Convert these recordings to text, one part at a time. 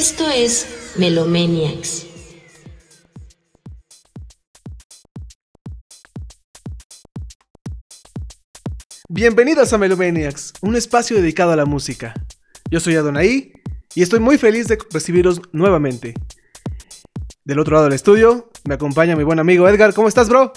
Esto es Melomaniacs. Bienvenidos a Melomaniacs, un espacio dedicado a la música. Yo soy Adonai y estoy muy feliz de recibiros nuevamente. Del otro lado del estudio me acompaña mi buen amigo Edgar. ¿Cómo estás, bro?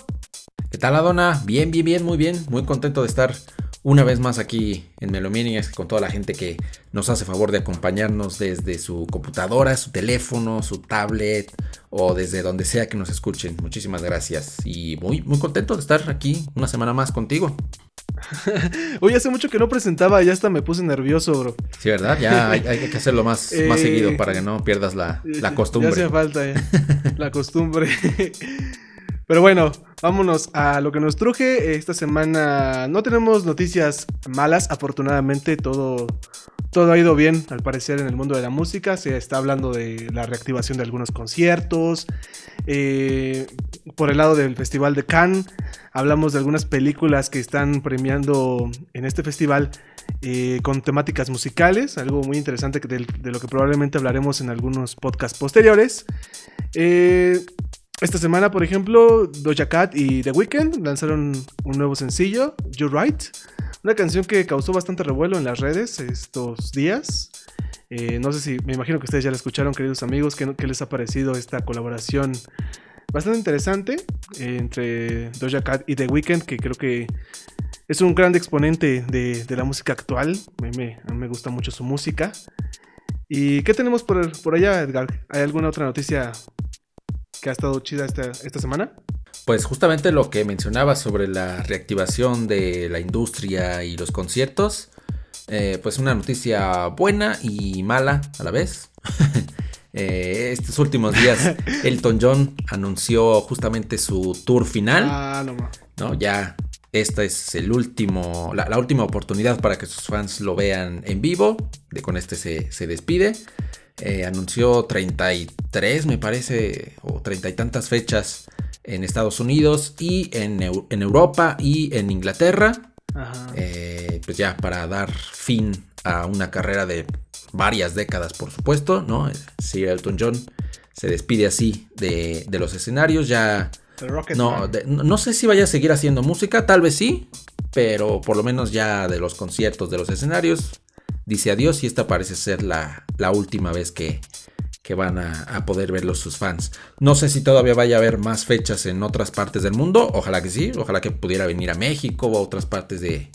¿Qué tal, Adona? Bien, bien, bien, muy bien. Muy contento de estar una vez más aquí en Melomaniacs con toda la gente que nos hace favor de acompañarnos desde su computadora, su teléfono, su tablet o desde donde sea que nos escuchen. Muchísimas gracias y muy, muy contento de estar aquí una semana más contigo. Oye, hace mucho que no presentaba, ya hasta me puse nervioso, bro. Sí, ¿verdad? Ya hay, que hacerlo más, más eh, seguido para que no pierdas la, la costumbre. Ya hace falta la costumbre. Pero bueno, vámonos a lo que nos truje. Esta semana no tenemos noticias malas, afortunadamente todo, todo ha ido bien al parecer en el mundo de la música. Se está hablando de la reactivación de algunos conciertos. Eh, por el lado del Festival de Cannes, hablamos de algunas películas que están premiando en este festival eh, con temáticas musicales, algo muy interesante de, de, lo que probablemente hablaremos en algunos podcasts posteriores. Eh, esta semana, por ejemplo, Doja Cat y The Weeknd lanzaron un nuevo sencillo, You're Right, una canción que causó bastante revuelo en las redes estos días. Eh, no sé si, me imagino que ustedes ya la escucharon, queridos amigos, ¿qué, les ha parecido esta colaboración bastante interesante entre Doja Cat y The Weeknd, que creo que es un gran exponente de, la música actual. A mí, me, gusta mucho su música. ¿Y qué tenemos por, por allá, Edgar? ¿Hay alguna otra noticia que ha estado chida esta, esta semana? Pues justamente lo que mencionaba sobre la reactivación de la industria y los conciertos, eh, pues una noticia buena y mala a la vez. Eh, estos últimos días Elton John anunció justamente su tour final. Ah, no, no Ya esta es el último, la, última oportunidad para que sus fans lo vean en vivo. De con este se, se despide. Eh, anunció 33, me parece, o treinta y tantas fechas en Estados Unidos y en, Europa y en Inglaterra. Eh, pues ya para dar fin a una carrera de varias décadas, por supuesto, ¿no? Sir Elton John se despide así de, los escenarios, ya... No, no sé si vaya a seguir haciendo música, tal vez sí, pero por lo menos ya de los conciertos, de los escenarios, dice adiós y esta parece ser la, última vez que, van a, poder verlos sus fans. No sé si todavía vaya a haber más fechas en otras partes del mundo, ojalá que sí, ojalá que pudiera venir a México o a otras partes de,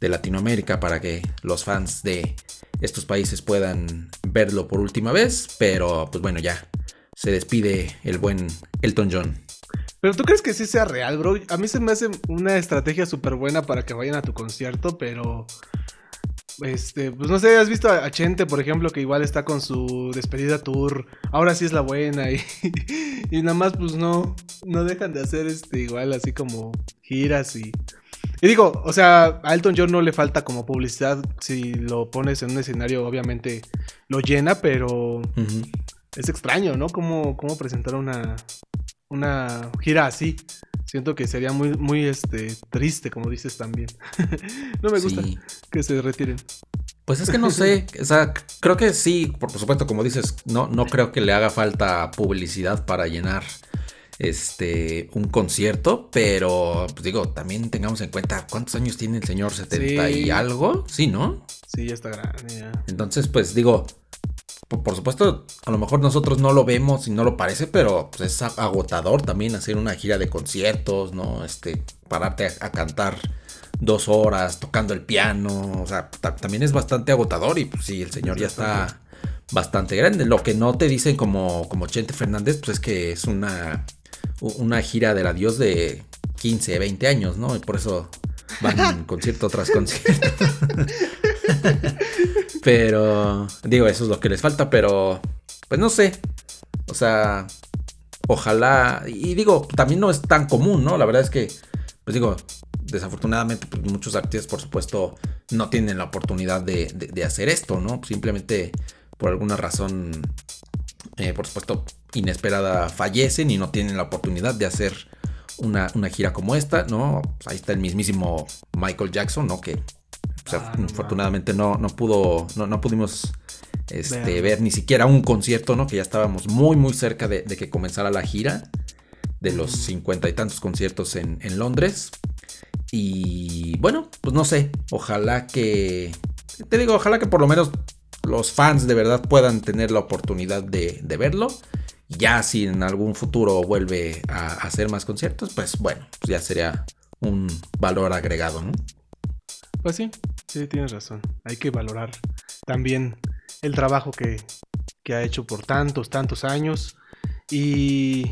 Latinoamérica para que los fans de estos países puedan verlo por última vez, pero pues bueno, ya se despide el buen Elton John. Pero tú crees que sí sea real, bro? A mí se me hace una estrategia súper buena para que vayan a tu concierto, pero este, pues no sé, has visto a Chente, por ejemplo, que igual está con su despedida tour. Ahora sí es la buena. Y, y nada más, pues no, no dejan de hacer este igual así como giras y. Y digo, o sea, a Elton John no le falta como publicidad. Si lo pones en un escenario, obviamente lo llena, pero es extraño, ¿no? Cómo, cómo presentar una, una gira así. Siento que sería muy, muy este, triste, como dices también. no me gusta que se retiren. Pues es que no sé, o sea, creo que sí, por supuesto, como dices, no, no creo que le haga falta publicidad para llenar este un concierto, pero pues digo, también tengamos en cuenta cuántos años tiene el señor 70 y algo, sí, ¿no? Sí, ya está grande ya. Entonces, pues digo, por supuesto, a lo mejor nosotros no lo vemos y no lo parece, pero pues, es agotador también hacer una gira de conciertos, ¿no? Este, pararte a, cantar dos horas tocando el piano, o sea, también es bastante agotador y pues sí, el señor ya está bastante grande. Lo que no te dicen como, como Chente Fernández, pues es que es una, una gira del adiós de 15, 20 años, ¿no? Y por eso van concierto tras concierto. pero, digo, eso es lo que les falta, pero, pues no sé. O sea, ojalá, y digo, también no es tan común, ¿no? La verdad es que, pues digo, desafortunadamente pues muchos artistas, por supuesto, no tienen la oportunidad de, hacer esto, ¿no? Simplemente por alguna razón, eh, por supuesto, inesperada fallecen y no tienen la oportunidad de hacer una, gira como esta, ¿no? Ahí está el mismísimo Michael Jackson, ¿no? Que ah, afortunadamente no, no pudo, no, no pudimos este, ver ni siquiera un concierto, ¿no? Que ya estábamos muy, muy cerca de, que comenzara la gira de los cincuenta y tantos conciertos en, Londres. Y bueno, pues no sé, ojalá que, te digo, ojalá que por lo menos los fans de verdad puedan tener la oportunidad de, verlo. Ya si en algún futuro vuelve a hacer más conciertos, pues bueno, pues ya sería un valor agregado, ¿no? Pues sí, sí, tienes razón. Hay que valorar también el trabajo que, ha hecho por tantos, tantos años. Y,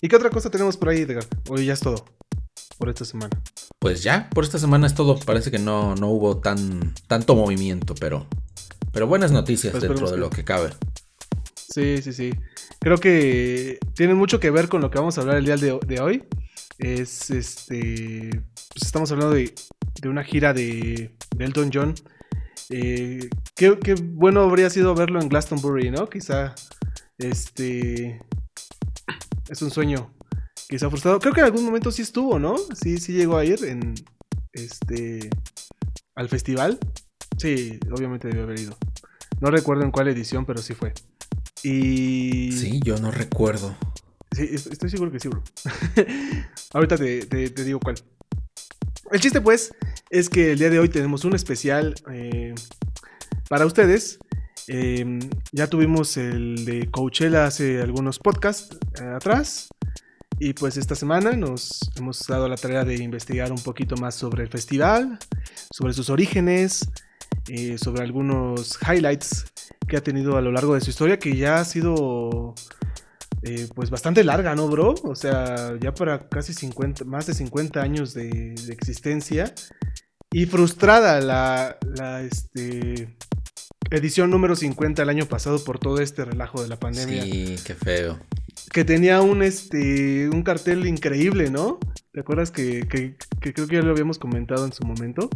¿Y qué otra cosa tenemos por ahí, Edgar? Hoy ya es todo por esta semana. Pues ya, por esta semana es todo. Parece que no, no hubo tan, tanto movimiento, pero, pero buenas noticias pues dentro de lo que cabe. Sí, sí, sí. Creo que tiene mucho que ver con lo que vamos a hablar el día de, hoy. Es este. Pues estamos hablando de, de una gira de, de Elton John eh, qué, bueno habría sido verlo en Glastonbury, ¿no? Quizá este es un sueño quizá frustrado. Creo que en algún momento sí estuvo, ¿no? Sí, sí llegó a ir en este al festival. Sí, obviamente debió haber ido. No recuerdo en cuál edición, pero sí fue. Y. Sí, yo no recuerdo. Sí, estoy seguro que sí, bro. Ahorita te digo cuál. El chiste, pues, es que el día de hoy tenemos un especial eh, para ustedes. Em, ya tuvimos el de Coachella hace algunos podcasts eh, atrás. Y pues esta semana nos hemos dado la tarea de investigar un poquito más sobre el festival, sobre sus orígenes, eh, sobre algunos highlights que ha tenido a lo largo de su historia, que ya ha sido eh, pues bastante larga, ¿no, bro? O sea, ya para casi 50, más de 50 años de, existencia. Y frustrada la, la este, edición número 50 el año pasado por todo este relajo de la pandemia. Sí, qué feo. Que tenía un, este, un cartel increíble, ¿no? ¿Te acuerdas que, que, creo que ya lo habíamos comentado en su momento?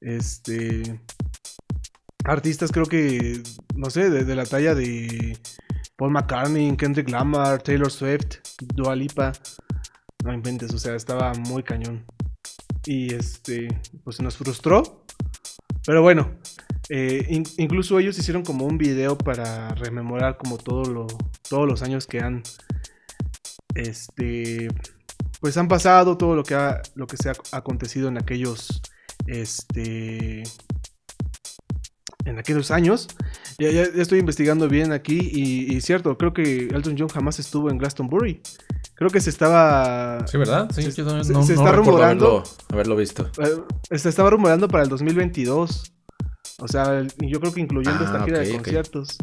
Este. Artistas, creo que, no sé, de la talla de Paul McCartney, Kendrick Lamar, Taylor Swift, Dua Lipa. No inventes, o sea, estaba muy cañón. Y este, pues nos frustró. Pero bueno, eh, incluso ellos hicieron como un video para rememorar como todo lo, todos los años que han, este, pues han pasado, todo lo que ha, lo que se ha acontecido en aquellos, este, en aquellos años. Ya, ya, estoy investigando bien aquí y, cierto, creo que Elton John jamás estuvo en Glastonbury. Creo que se estaba... Sí, ¿verdad? Sí, se, no, está rumorando... Haberlo, visto. Eh, se estaba rumorando para el 2022. O sea, yo creo que incluyendo esta ah, gira de conciertos.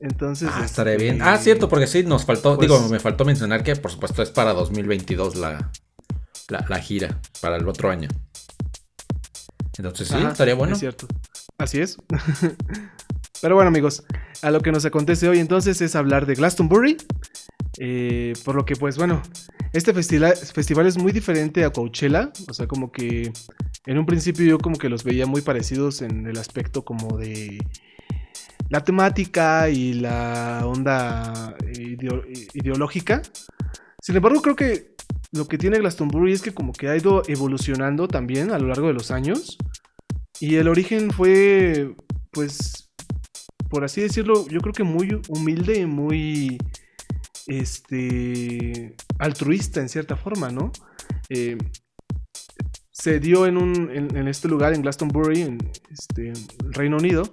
Entonces... Ah, estaré bien. Este, ah, cierto, porque sí, nos faltó... digo, pues me faltó mencionar que por supuesto es para 2022 la, la, la gira, para el otro año. Entonces sí, estaría bueno. Es cierto. Así es. Pero bueno, amigos, a lo que nos acontece hoy entonces es hablar de Glastonbury. Eh, por lo que, pues bueno, este festival, es muy diferente a Coachella. O sea, como que en un principio yo como que los veía muy parecidos en el aspecto como de la temática y la onda ideológica. Sin embargo, creo que lo que tiene Glastonbury es que como que ha ido evolucionando también a lo largo de los años. Y el origen fue, pues, por así decirlo, yo creo que muy humilde, muy, este, altruista en cierta forma, ¿no? Eh, se dio en, un, en, este lugar, en Glastonbury, en este, Reino Unido.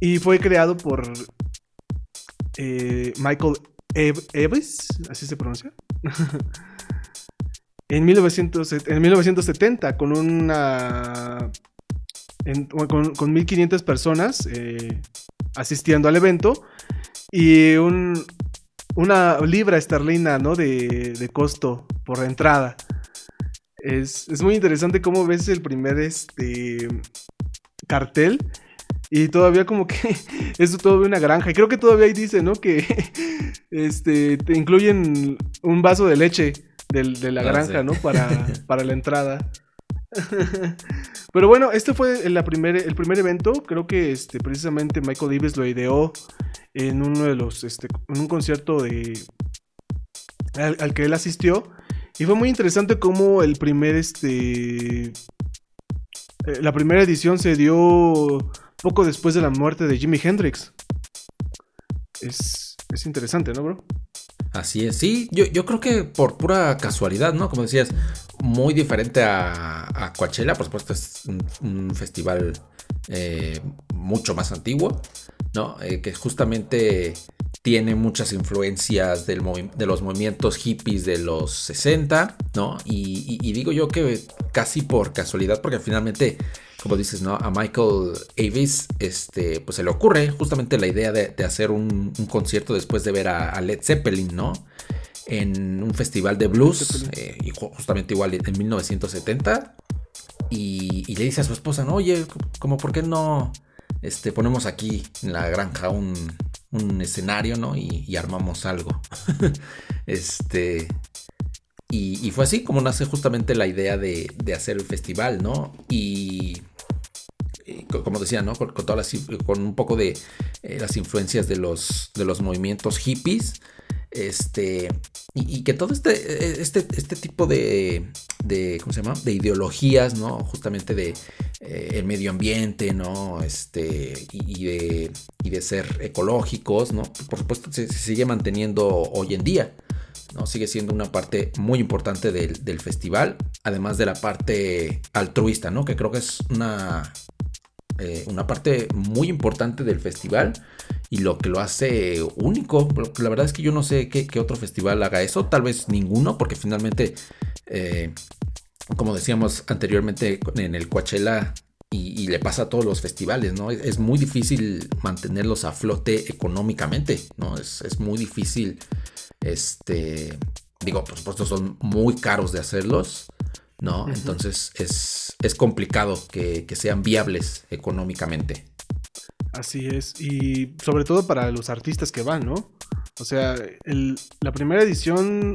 Y fue creado por eh, Michael Eves, así se pronuncia. en, 1970 con una... con, 1500 personas eh, asistiendo al evento y un, una libra esterlina de, costo por entrada. Es, es, muy interesante cómo ves el primer este, cartel y todavía como que es todavía una granja. Creo que todavía ahí dice. Que este, te incluyen un vaso de leche de la ah, granja, ¿no? Para, para la entrada. Pero bueno, este fue el primer, el primer evento. Creo que este, precisamente Michael Davis lo ideó en uno de los. Este, en un concierto de. Al, que él asistió. Y fue muy interesante cómo el primer, este... eh, La primera edición se dio poco después de la muerte de Jimi Hendrix. Es, es interesante, ¿no, bro? Así es, sí, yo, yo creo que por pura casualidad, ¿no? Como decías, muy diferente a, a Coachella, por supuesto es un, festival eh, mucho más antiguo, ¿no? Eh, que justamente tiene muchas influencias del de los movimientos hippies de los 60, ¿no? Y, digo yo que casi por casualidad, porque finalmente, como dices, ¿no? A Michael Avis, este, pues se le ocurre justamente la idea de, de hacer un, un, concierto después de ver a, a, Led Zeppelin, ¿no? En un festival de blues, eh, y justamente igual en 1970. Y, y, le dice a su esposa, no, oye, como por qué no este, ponemos aquí en la granja un, un escenario, ¿no? Y, y armamos algo. este. Y, y, fue así como nace justamente la idea de, de hacer el festival, ¿no? Y, y como decía, ¿no? Con, todas las, con un poco de eh, las influencias de los, de los movimientos hippies. Este. Y, que todo este, este, este tipo de, de. ¿Cómo se llama? De ideologías, ¿no? Justamente de eh, el medio ambiente, ¿no? Este. Y, de. Y de ser ecológicos, ¿no? Por supuesto, se, se sigue manteniendo hoy en día. ¿no? Sigue siendo una parte muy importante del, del, festival, además de la parte altruista, ¿no? Que creo que es una, eh, una parte muy importante del festival y lo que lo hace único. La verdad es que yo no sé qué, otro festival haga eso, tal vez ninguno, porque finalmente, eh, como decíamos anteriormente en el Coachella, y, le pasa a todos los festivales, ¿no? Es, muy difícil mantenerlos a flote económicamente, ¿no? Es, es muy difícil, este, digo, por supuesto son muy caros de hacerlos, ¿no? Uh -huh. Entonces es, es complicado que, que sean viables económicamente. Así es, y sobre todo para los artistas que van, ¿no? O sea, el, la primera edición,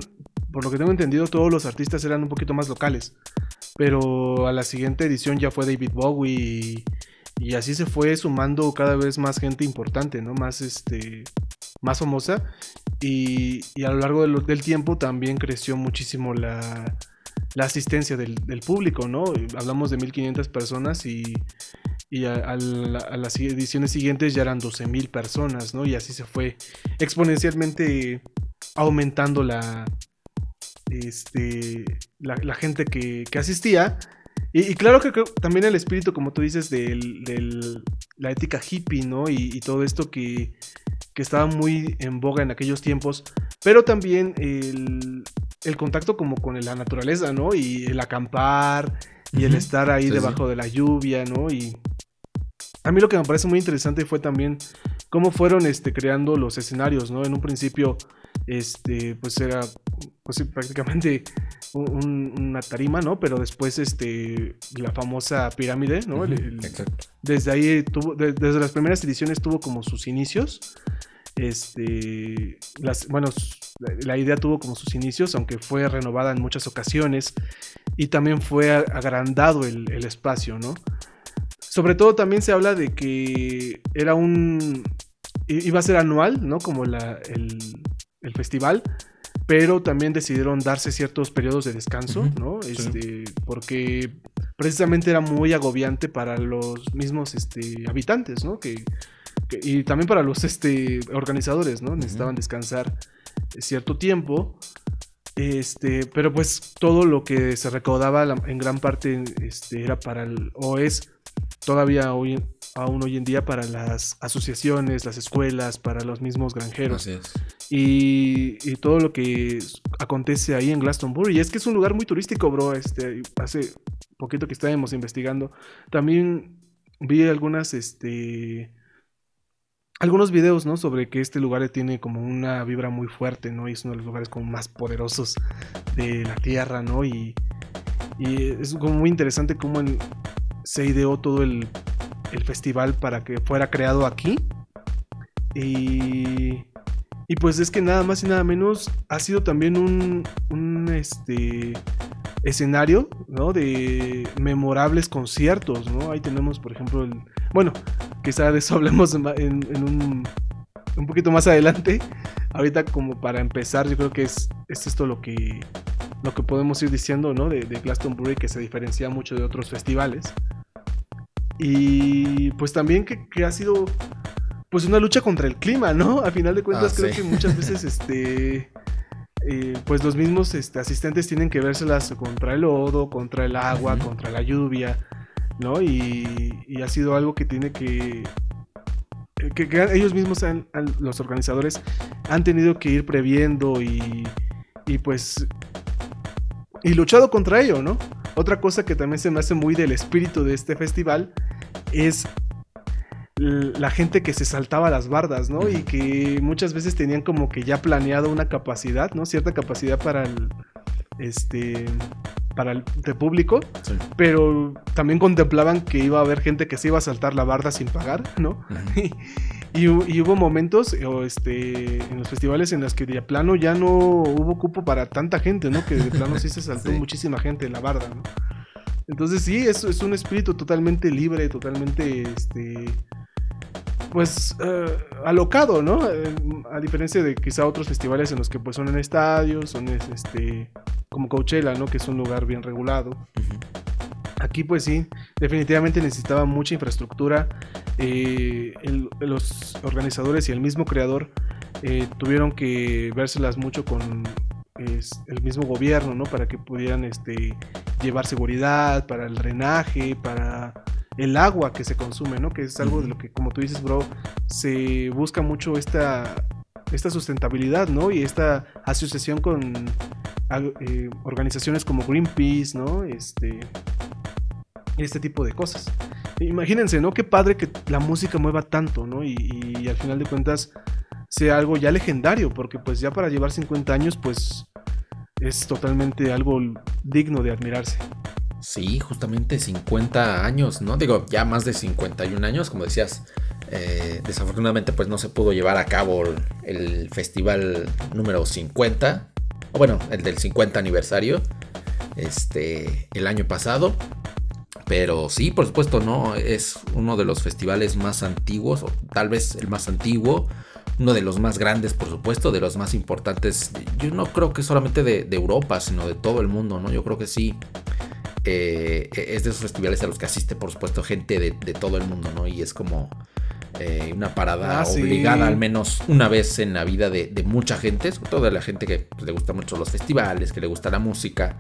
por lo que tengo entendido, todos los artistas eran un poquito más locales. Pero a la siguiente edición ya fue David Bowie y, y, así se fue sumando cada vez más gente importante, ¿no? Más este más famosa. Y, y a lo largo del, tiempo también creció muchísimo la, la asistencia del, público, ¿no? Hablamos de 1500 personas y, y a, a, la, a, las ediciones siguientes ya eran 12.000 personas, ¿no? Y así se fue exponencialmente aumentando la, este, la, gente que, que asistía. Y, claro que también el espíritu, como tú dices, de del, la ética hippie, ¿no? Y, y, todo esto que, que estaba muy en boga en aquellos tiempos, pero también el, el contacto como con la naturaleza, ¿no? Y el acampar y el estar ahí sí, debajo sí. de la lluvia, ¿no? Y a mí lo que me parece muy interesante fue también cómo fueron este, creando los escenarios, ¿no? En un principio, este, pues era pues, prácticamente un, una tarima, ¿no? Pero después, este, la famosa pirámide, ¿no? Uh -huh. el, el, desde ahí tuvo, de, desde las primeras ediciones tuvo como sus inicios. Este, las, bueno, la, idea tuvo como sus inicios, aunque fue renovada en muchas ocasiones y también fue agrandado el, el espacio, ¿no? Sobre todo también se habla de que era un... iba a ser anual, ¿no? Como la, el, el festival, pero también decidieron darse ciertos periodos de descanso, uh -huh. ¿no? Este, sí. Porque precisamente era muy agobiante para los mismos este, habitantes, ¿no? Que, que, y también para los este, organizadores, ¿no? Necesitaban uh -huh. descansar cierto tiempo. Este, pero pues todo lo que se recaudaba en gran parte este, era para el, o es todavía hoy, aún hoy en día para las asociaciones, las escuelas, para los mismos granjeros. Así es. Y, y, todo lo que acontece ahí en Glastonbury. Y es que es un lugar muy turístico, bro. Este, hace poquito que estábamos investigando. También vi algunas, este, algunos videos, ¿no? Sobre que este lugar tiene como una vibra muy fuerte, ¿no? Y es uno de los lugares como más poderosos de la Tierra, ¿no? Y, y es como muy interesante cómo se ideó todo el, el, festival para que fuera creado aquí. Y, y, pues es que nada más y nada menos ha sido también un, un este, escenario ¿no? de memorables conciertos. ¿no? Ahí tenemos, por ejemplo, el, bueno, quizá de eso hablemos en, en un, un, poquito más adelante. Ahorita como para empezar, yo creo que es, es esto lo que lo que podemos ir diciendo, ¿no? De, de Glastonbury que se diferencia mucho de otros festivales. Y pues también que, que ha sido pues una lucha contra el clima, ¿no? A final de cuentas Ah, creo sí. que muchas veces este eh, pues los mismos este, asistentes tienen que vérselas contra el lodo, contra el agua, contra la lluvia, ¿no? Y, y ha sido algo que tiene que que, ellos mismos han- los organizadores han tenido que ir previendo y, y pues y luchado contra ello, ¿no? Otra cosa que también se me hace muy del espíritu de este festival es la gente que se saltaba las bardas, ¿no? Y que muchas veces tenían como que ya planeado una capacidad, ¿no? Cierta capacidad para el este para el de público, Sí. pero también contemplaban que iba a haber gente que se iba a saltar la barda sin pagar, ¿no? Y, hu- y hubo momentos eh, o este, en los festivales en los que de plano ya no hubo cupo para tanta gente, ¿no? Que de plano sí se saltó Sí. muchísima gente en la barda, ¿no? Entonces sí, es, es un espíritu totalmente libre, totalmente, este, pues, eh, alocado, ¿no? Eh, a diferencia de quizá otros festivales en los que pues son en estadios, son es- este, como Coachella, ¿no? Que es un lugar bien regulado. Aquí pues sí, definitivamente necesitaba mucha infraestructura. Eh, el- los organizadores y el mismo creador eh, tuvieron que vérselas mucho con es, el mismo gobierno, ¿no? Para que pudieran este, llevar seguridad, para el drenaje, para el agua que se consume, ¿no? Que es algo de lo que, como tú dices, bro, se busca mucho esta, esta sustentabilidad, ¿no? Y esta asociación con eh, organizaciones como Greenpeace, ¿no? Este, este tipo de cosas. Imagínense, ¿no? Qué padre que la música mueva tanto, ¿no? Y, y al final de cuentas sea algo ya legendario, porque pues ya para llevar 50 años, pues es totalmente algo digno de admirarse. Sí, justamente 50 años, ¿no? Digo, ya más de 51 años, como decías. eh, desafortunadamente, pues no se pudo llevar a cabo el, festival número 50. O bueno, el del 50 aniversario. Este, el año pasado. Pero sí, por supuesto, ¿no? Es uno de los festivales más antiguos, o tal vez el más antiguo. Uno de los más grandes, por supuesto, de los más importantes. Yo no creo que solamente de Europa, sino de todo el mundo, ¿no? Yo creo que sí. Eh, es de esos festivales a los que asiste, por supuesto, gente de, de todo el mundo, ¿no? Y es como eh, una parada Ah, sí. obligada al menos una vez en la vida de, de mucha gente, sobre todo de la gente que pues, le gusta mucho los festivales, que le gusta la música.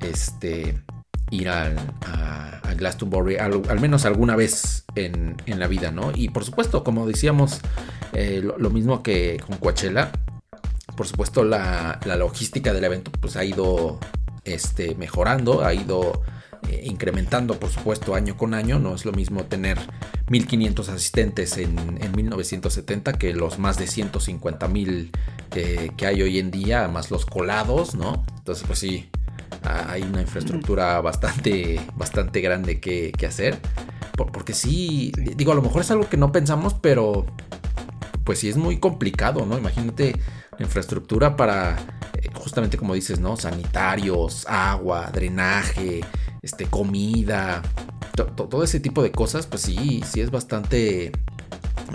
Este, ir al, a, a Glastonbury al, al menos alguna vez en, en la vida, ¿no? Y por supuesto, como decíamos, eh, lo, lo mismo que con Coachella, por supuesto la, la logística del evento pues ha ido este, mejorando, ha ido eh, incrementando por supuesto año con año, no es lo mismo tener 1500 asistentes en, en 1970 que los más de 150 mil que, hay hoy en día, más los colados, ¿no? Entonces pues sí, hay una infraestructura bastante, bastante grande que, que hacer. Por- porque sí, Sí. digo, a lo mejor es algo que no pensamos, pero pues sí es muy complicado, ¿no? Imagínate infraestructura para, eh, justamente como dices, ¿no? Sanitarios, agua, drenaje, este, comida, to- to- todo ese tipo de cosas, pues sí, sí es bastante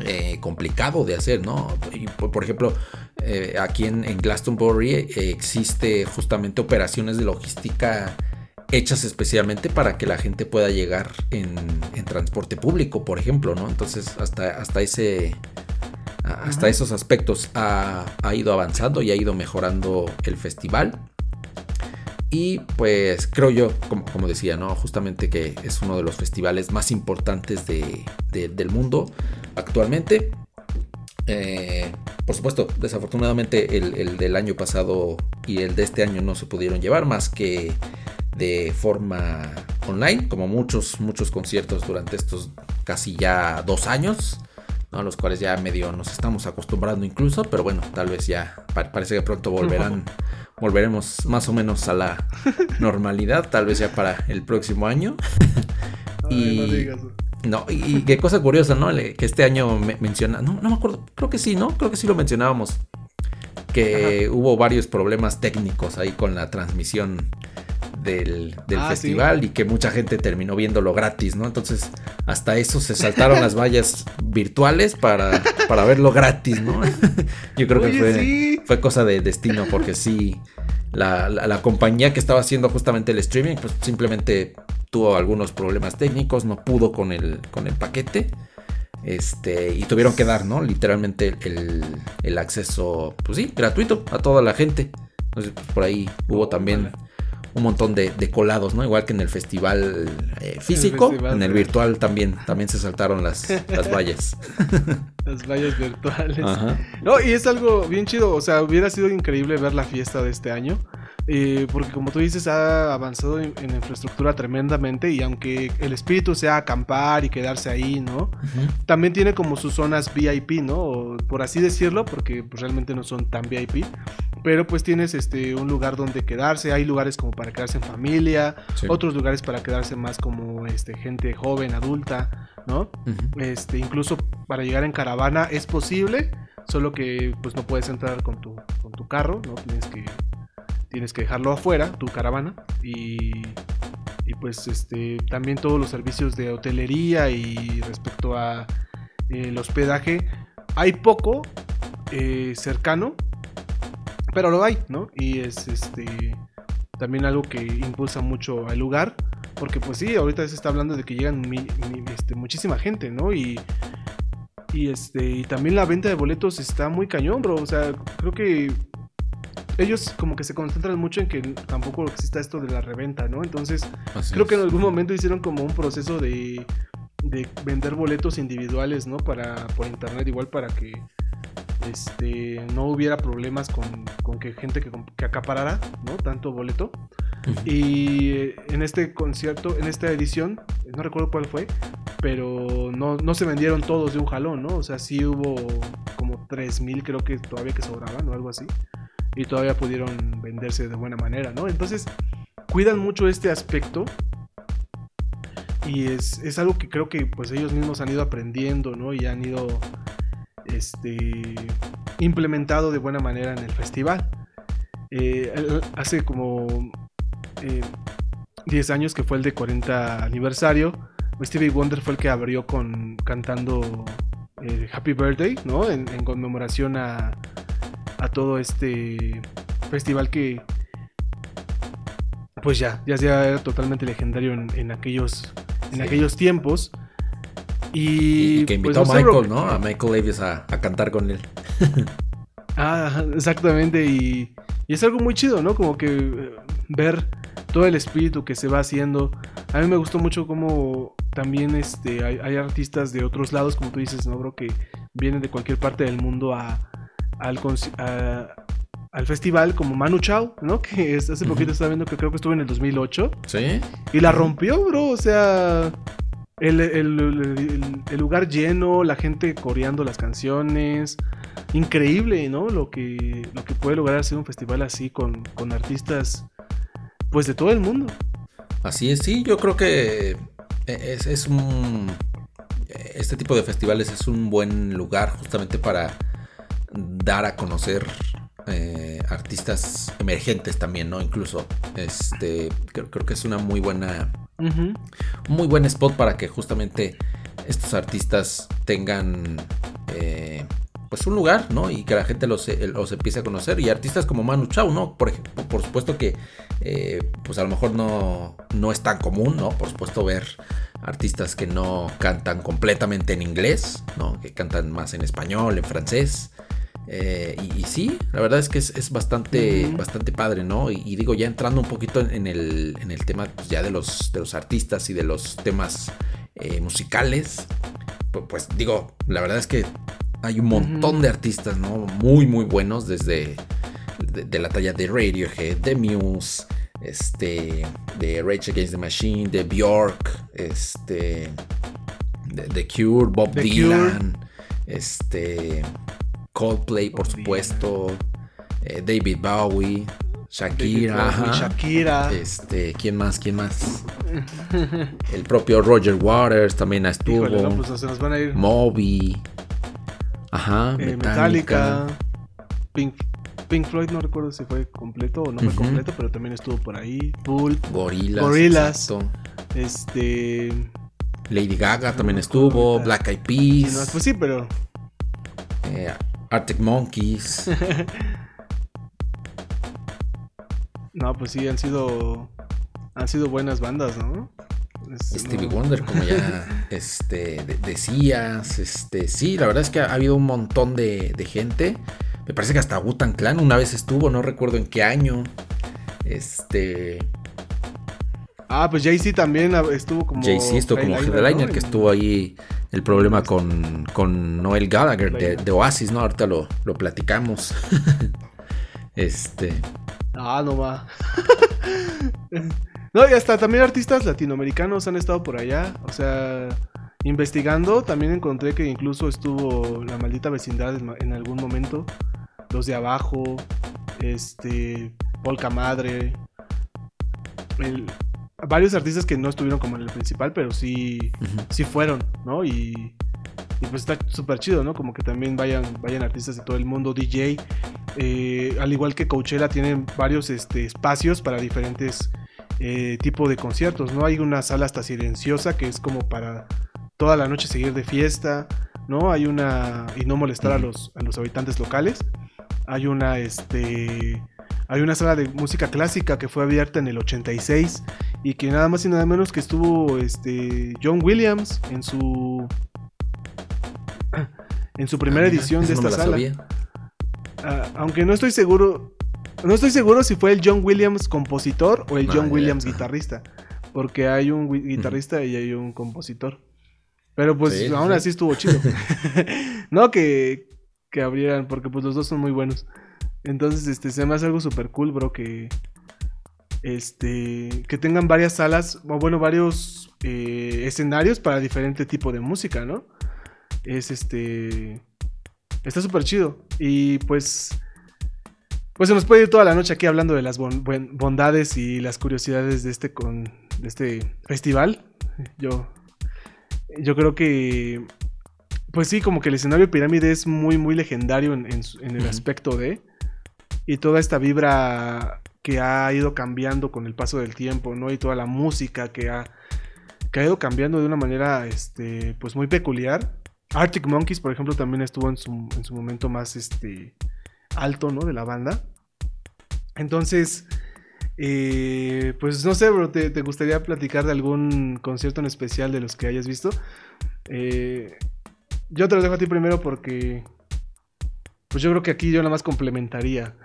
eh, complicado de hacer, ¿no? Por ejemplo, eh, aquí en, en Glastonbury eh, existe justamente operaciones de logística hechas especialmente para que la gente pueda llegar en, en transporte público, por ejemplo, ¿no? Entonces, hasta, hasta ese. Hasta esos aspectos ha, ha ido avanzando y ha ido mejorando el festival. Y pues creo yo, como, como decía, ¿no? Justamente que es uno de los festivales más importantes de- de- del mundo actualmente. Eh, por supuesto, desafortunadamente el, el del año pasado y el de este año no se pudieron llevar más que de forma online, como muchos, muchos conciertos durante estos casi ya dos años. A los cuales ya medio nos estamos acostumbrando incluso, pero bueno, tal vez ya pa- parece que pronto volverán, volveremos más o menos a la normalidad, tal vez ya para el próximo año. No Y- digas. No, y, qué cosa curiosa, ¿no? Le- Que este año me- menciona, no, no me acuerdo, creo que sí, ¿no? Creo que sí lo mencionábamos. Que hubo varios problemas técnicos ahí con la transmisión del, del Ah, festival y que mucha gente terminó viéndolo gratis, ¿no? Entonces, hasta eso se saltaron las vallas virtuales para, para verlo gratis, ¿no? Yo creo que fue, sí. fue cosa de destino porque sí, la, la, compañía que estaba haciendo justamente el streaming, pues simplemente tuvo algunos problemas técnicos, no pudo con el, con el paquete. Este, y tuvieron que dar, ¿no? Literalmente el, el acceso, pues sí, gratuito a toda la gente. Entonces, pues por ahí hubo también un montón de, colados, ¿no? Igual que en el festival eh, físico, en el virtual también, también se saltaron las, las vallas. las vallas virtuales. No, y es algo bien chido, o sea, hubiera sido increíble ver la fiesta de este año. Eh, porque como tú dices, ha avanzado en, infraestructura tremendamente y aunque el espíritu sea acampar y quedarse ahí, ¿no? También tiene como sus zonas VIP, ¿no? por así decirlo, porque pues, realmente no son tan VIP, pero pues tienes este un lugar donde quedarse, hay lugares como para quedarse en familia, otros lugares para quedarse más como este gente joven, adulta, ¿no? Este incluso para llegar en caravana es posible, solo que pues no puedes entrar con tu con tu carro, ¿no? Tienes que tienes que dejarlo afuera, tu caravana y y pues este también todos los servicios de hotelería y respecto a eh, el hospedaje hay poco eh, cercano pero lo hay, ¿no? Y es este también algo que impulsa mucho al lugar, porque pues sí, ahorita se está hablando de que llegan este, muchísima gente, ¿no? Y, y, este, y también la venta de boletos está muy cañón, bro. O sea, creo que ellos como que se concentran mucho en que tampoco exista esto de la reventa, ¿no? Entonces, creo que en algún momento hicieron como un proceso de, de vender boletos individuales, ¿no? Para, por internet, igual para que este, no hubiera problemas con, que gente que, que, acaparara ¿no? tanto boleto. Y eh, en este concierto, en esta edición, no recuerdo cuál fue, pero no, no se vendieron todos de un jalón, ¿no? O sea, sí hubo como 3.000 creo que todavía que sobraban o algo así. Y todavía pudieron venderse de buena manera, ¿no? Entonces, cuidan mucho este aspecto. Y es, es algo que creo que pues ellos mismos han ido aprendiendo, ¿no? Y han ido este, implementado de buena manera en el festival. Eh, hace como 10 eh, años que fue el de 40 aniversario, Stevie Wonder fue el que abrió con cantando eh, Happy Birthday, ¿no? En, conmemoración a, a, todo este festival que pues ya, ya era totalmente legendario en, aquellos, en aquellos tiempos. Y, que invitó pues, a Michael, ¿no? A Michael Davis a, cantar con él. ah, exactamente. Y, es algo muy chido, ¿no? Como que eh, ver todo el espíritu que se va haciendo. A mí me gustó mucho cómo también este, hay, artistas de otros lados, como tú dices, ¿no, bro? Que vienen de cualquier parte del mundo a, al, al festival como Manu Chao, ¿no? Que hace poquito estaba viendo que creo que estuvo en el 2008. Sí. Y la rompió, bro. O sea, el, lugar lleno, la gente coreando las canciones. Increíble, ¿no? Lo que, lo que puede lograr hacer un festival así con, artistas, pues de todo el mundo. Así es, sí, yo creo que es, es un... Este tipo de festivales es un buen lugar justamente para dar a conocer eh, artistas emergentes también, ¿no? Incluso, este, creo, creo, que es una muy buena muy buen spot para que justamente estos artistas tengan eh, pues un lugar, ¿no? Y que la gente los, eh, los, empiece a conocer. Y artistas como Manu Chao, ¿no? Por, por supuesto que eh, pues a lo mejor no, no es tan común, ¿no? Por supuesto ver artistas que no cantan completamente en inglés, ¿no? Que cantan más en español, en francés. Eh, y, sí, la verdad es que es, bastante, bastante padre, ¿no? Y, digo, ya entrando un poquito en el, en el tema pues, ya de los, de los artistas y de los temas eh, musicales, pues, digo, la verdad es que hay un montón de artistas, ¿no? Muy, muy buenos, desde de, la talla de Radiohead, de Muse, este, de Rage Against the Machine, de Bjork, este, de The Cure, Bob Dylan, este Coldplay, por supuesto, eh, David Bowie, Shakira, Shakira. Este, ¿quién más? ¿Quién más? El propio Roger Waters también estuvo. Pues, Moby. Ajá, eh, Metallica. Pink, Pink, Floyd no recuerdo si fue completo o no fue completo, pero también estuvo por ahí. Pulp. Gorillaz. Gorillaz. Este. Lady Gaga también estuvo. Black Eyed Peas. pues sí, pero. Eh, Arctic Monkeys. No, pues sí, han sido. Han sido buenas bandas, ¿no? Es- Stevie no. Wonder, como ya este, de- decías, este, sí, la verdad es que ha habido un montón de, de gente. Me parece que hasta Wu-Tang Clan una vez estuvo, no recuerdo en qué año. Este, Ah, pues Jay-Z también estuvo como. Jay-Z estuvo como headliner, ¿no? que estuvo ahí el problema con, con Noel Gallagher de, Oasis, ¿no? Ahorita lo, lo platicamos. este, Ah, no va. no, y hasta también artistas latinoamericanos han estado por allá. O sea, investigando, también encontré que incluso estuvo la maldita vecindad en, en algún momento. Los de abajo, este, Polka Madre. el- varios artistas que no estuvieron como en el principal, pero sí, sí fueron, ¿no? Y, y pues está súper chido, ¿no? Como que también vayan, vayan artistas de todo el mundo, DJ. eh, al igual que Coachella, tienen varios este, espacios para diferentes eh, tipos de conciertos, ¿no? Hay una sala hasta silenciosa que es como para toda la noche seguir de fiesta, ¿no? Hay una... y no molestar a los, a los habitantes locales. Hay una, este... Hay una sala de música clásica que fue abierta en el 86 y que nada más y nada menos que estuvo este John Williams en su en su primera Ah, mira, edición de no esta sala. Ah, aunque no estoy seguro no estoy seguro si fue el John Williams compositor o el John. Williams guitarrista, porque hay un guitarrista y hay un compositor. Pero pues sí, aún sí. así estuvo chido. no que que abrieran porque pues los dos son muy buenos. Entonces, este, se me hace algo súper cool, bro, que este, que tengan varias salas, o bueno, varios eh, escenarios para diferente tipo de música, ¿no? Es este, está súper chido. Y pues, pues se nos puede ir toda la noche aquí hablando de las bon- bondades y las curiosidades de este, con, de este festival. Yo, yo creo que, pues sí, como que el escenario pirámide es muy, muy legendario en, en el aspecto de y toda esta vibra que ha ido cambiando con el paso del tiempo, ¿no? Y toda la música que ha, que ha ido cambiando de una manera, este, pues muy peculiar. Arctic Monkeys, por ejemplo, también estuvo en su, en su momento más, este, alto, ¿no? De la banda. Entonces, eh, pues no sé, bro, ¿te, te gustaría platicar de algún concierto en especial de los que hayas visto? Eh, yo te lo dejo a ti primero porque, pues yo creo que aquí yo nada más complementaría.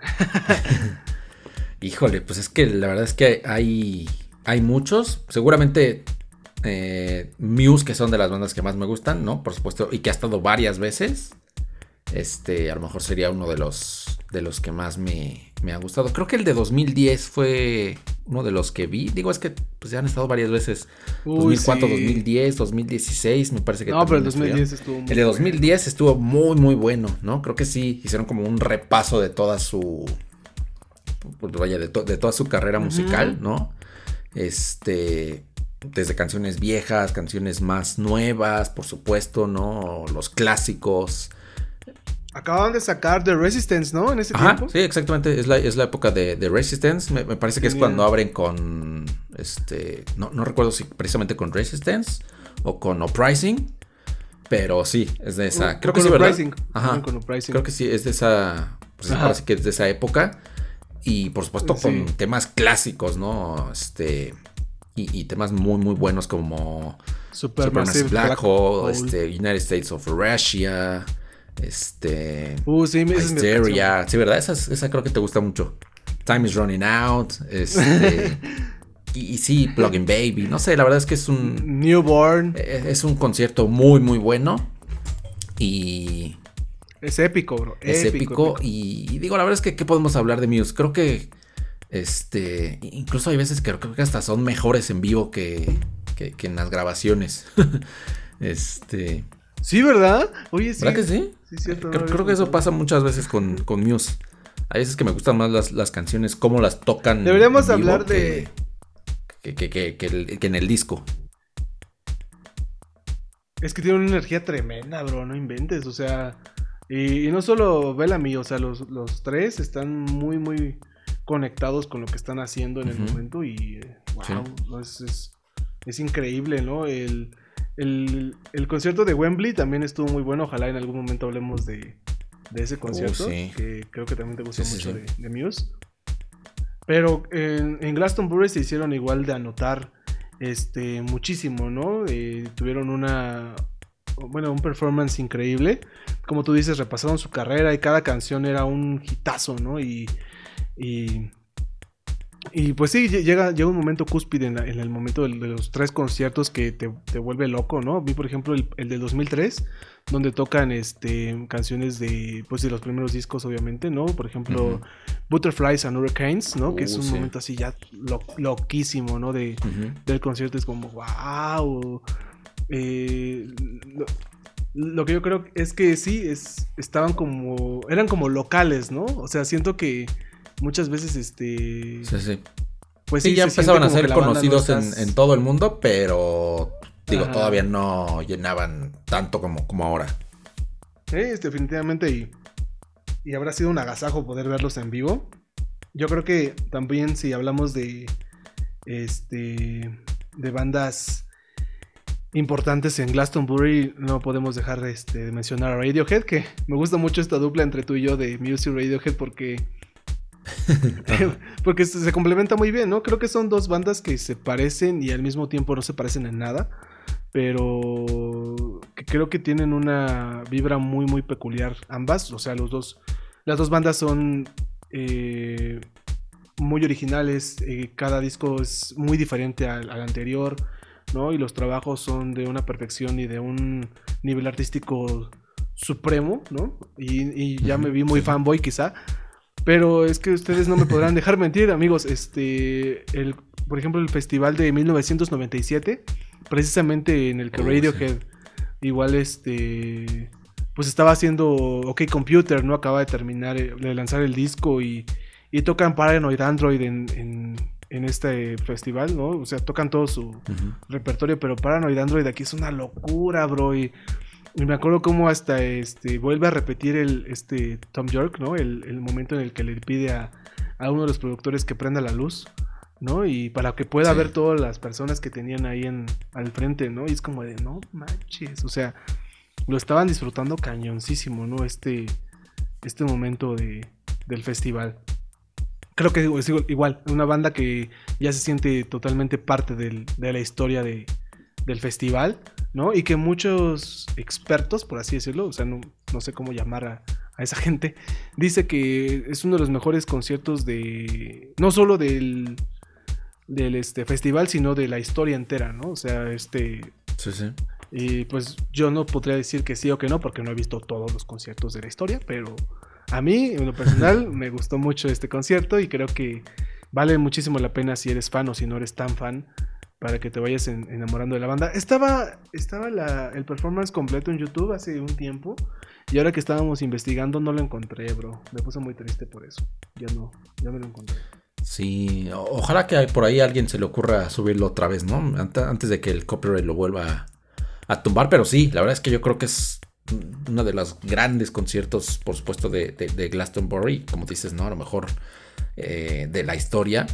Híjole, pues es que la verdad es que hay, hay muchos. Seguramente eh, Muse, que son de las bandas que más me gustan, ¿no? Por supuesto, y que ha estado varias veces. Este, a lo mejor sería uno de los, de los que más me, me ha gustado. Creo que el de 2010 fue uno de los que vi. Digo, es que pues ya han estado varias veces. Uy, 2004, sí. 2010, 2016, me parece que No, pero el también estuvieron. 2010 estuvo muy El de bueno. 2010 estuvo muy, muy bueno, ¿no? Creo que sí, hicieron como un repaso de toda su. pues, vaya, de, to- de toda su carrera musical, ¿no? Este. Desde canciones viejas, canciones más nuevas, por supuesto, ¿no? Los clásicos. Acababan de sacar The Resistance, ¿no? En ese Ajá, tiempo. sí, exactamente. Es la, es la época de, de Resistance. Me, me parece que es cuando abren con. Este. No, no recuerdo si precisamente con Resistance o con Uprising. Pero sí, es de esa. O- creo que sí. Uprising. Ajá. También con Uprising. Creo que sí, es de esa. Pues Ajá. parece que es de esa época. Y por supuesto Sí. con temas clásicos, ¿no? Este. Y, y temas muy, muy buenos como Supermassive Supermassive Black, Hole, Hole. este, United States of Russia, este. Uh, sí, es mi Hysteria. Sí, ¿verdad? Esa, es- esa creo que te gusta mucho. Time is running out. Este. y, y sí, Plugin Baby. No sé, la verdad es que es un. Newborn. Es es un concierto muy, muy bueno. Y Es épico, bro. es épico. Y, y digo, la verdad es que, ¿qué podemos hablar de Muse? Creo que. Este. Incluso hay veces que creo que hasta son mejores en vivo que, que, que en las grabaciones. este. Sí, ¿verdad? Oye, sí. ¿Verdad que sí? Sí, cierto. Creo, creo que eso pasa muchas veces con, con Muse. Hay veces que me gustan más las, las canciones, cómo las tocan. Deberíamos hablar de- Que, que, que, que en el disco. Es que tiene una energía tremenda, bro. No inventes. O sea. Y, y no solo Bellamy, o sea, los, los tres están muy, muy conectados con lo que están haciendo en el momento. Y eh, wow, Sí. no, es, es, es increíble, ¿no? El, el, el concierto de Wembley también estuvo muy bueno. Ojalá en algún momento hablemos de, de ese concierto. Oh, sí. Que creo que también te gustó sí, mucho sí. De, de Muse. Pero en, en Glastonbury se hicieron igual de anotar este, muchísimo, ¿no? Eh, tuvieron una, bueno, un performance increíble. Como tú dices, repasaron su carrera y cada canción era un hitazo, ¿no? Y, y, y pues sí, llega, llega un momento cúspide en, el momento de, los tres conciertos que te, te, vuelve loco, ¿no? Vi, por ejemplo, el, el de 2003, donde tocan este, canciones de, pues, de los primeros discos, obviamente, ¿no? Por ejemplo, Butterflies and Hurricanes, ¿no? que es uh, un momento así ya loquísimo, ¿no? De, Del concierto es como, wow. Eh, lo, que yo creo es que sí, es, estaban como, eran como locales, ¿no? O sea, siento que muchas veces, este... Sí, sí. Pues sí, ya empezaban a ser conocidos en, todo el mundo, pero digo, todavía no llenaban tanto como, como ahora. Sí, definitivamente y, y habrá sido un agasajo poder verlos en vivo. Yo creo que también si hablamos de este de bandas importantes en Glastonbury, no podemos dejar este, de mencionar a Radiohead, que me gusta mucho esta dupla entre tú y yo de Music Radiohead porque porque se complementa muy bien, ¿no? Creo que son dos bandas que se parecen y al mismo tiempo no se parecen en nada, pero que creo que tienen una vibra muy muy peculiar ambas, o sea, los dos las dos bandas son eh, muy originales, eh, cada disco es muy diferente al anterior. ¿no? Y los trabajos son de una perfección y de un nivel artístico supremo, ¿no? Y, ya me vi muy fanboy quizá. Pero es que ustedes no me podrán dejar mentir, amigos. Este, el, por ejemplo, el festival de 1997, precisamente en el que oh, Radiohead igual este pues estaba haciendo OK Computer, ¿no? Acaba de terminar eh, de lanzar el disco y, y tocan Paranoid Android en, en este festival, ¿no? O sea, tocan todo su repertorio, pero Paranoid Android aquí es una locura, bro. Y, me acuerdo cómo hasta este vuelve a repetir el este Tom York, ¿no? El, momento en el que le pide a, uno de los productores que prenda la luz, ¿no? Y para que pueda ver todas las personas que tenían ahí en, al frente, ¿no? Y es como de, no manches, o sea, lo estaban disfrutando cañoncísimo, ¿no? Este, este momento de, del festival creo que es igual, una banda que ya se siente totalmente parte de la historia del festival, ¿no? Y que muchos expertos, por así decirlo, o sea, no, sé cómo llamar a, esa gente, dice que es uno de los mejores conciertos de, no solo del, del este, festival, sino de la historia entera, ¿no? O sea, este... Sí, sí. Y pues yo no podría decir que sí o que no, porque no he visto todos los conciertos de la historia, pero a mí, en lo personal, me gustó mucho este concierto y creo que vale muchísimo la pena si eres fan o si no eres tan fan para que te vayas enamorando de la banda. Estaba, estaba el performance completo en YouTube hace un tiempo y ahora que estábamos investigando no lo encontré, bro. Me puse muy triste por eso. Ya no, ya no lo encontré. Sí, ojalá que por ahí alguien se le ocurra subirlo otra vez, ¿no? Antes de que el copyright lo vuelva a tumbar, pero sí, la verdad es que yo creo que es uno de los grandes conciertos, por supuesto, de, Glastonbury, como dices, ¿no? A lo mejor eh, de la historia.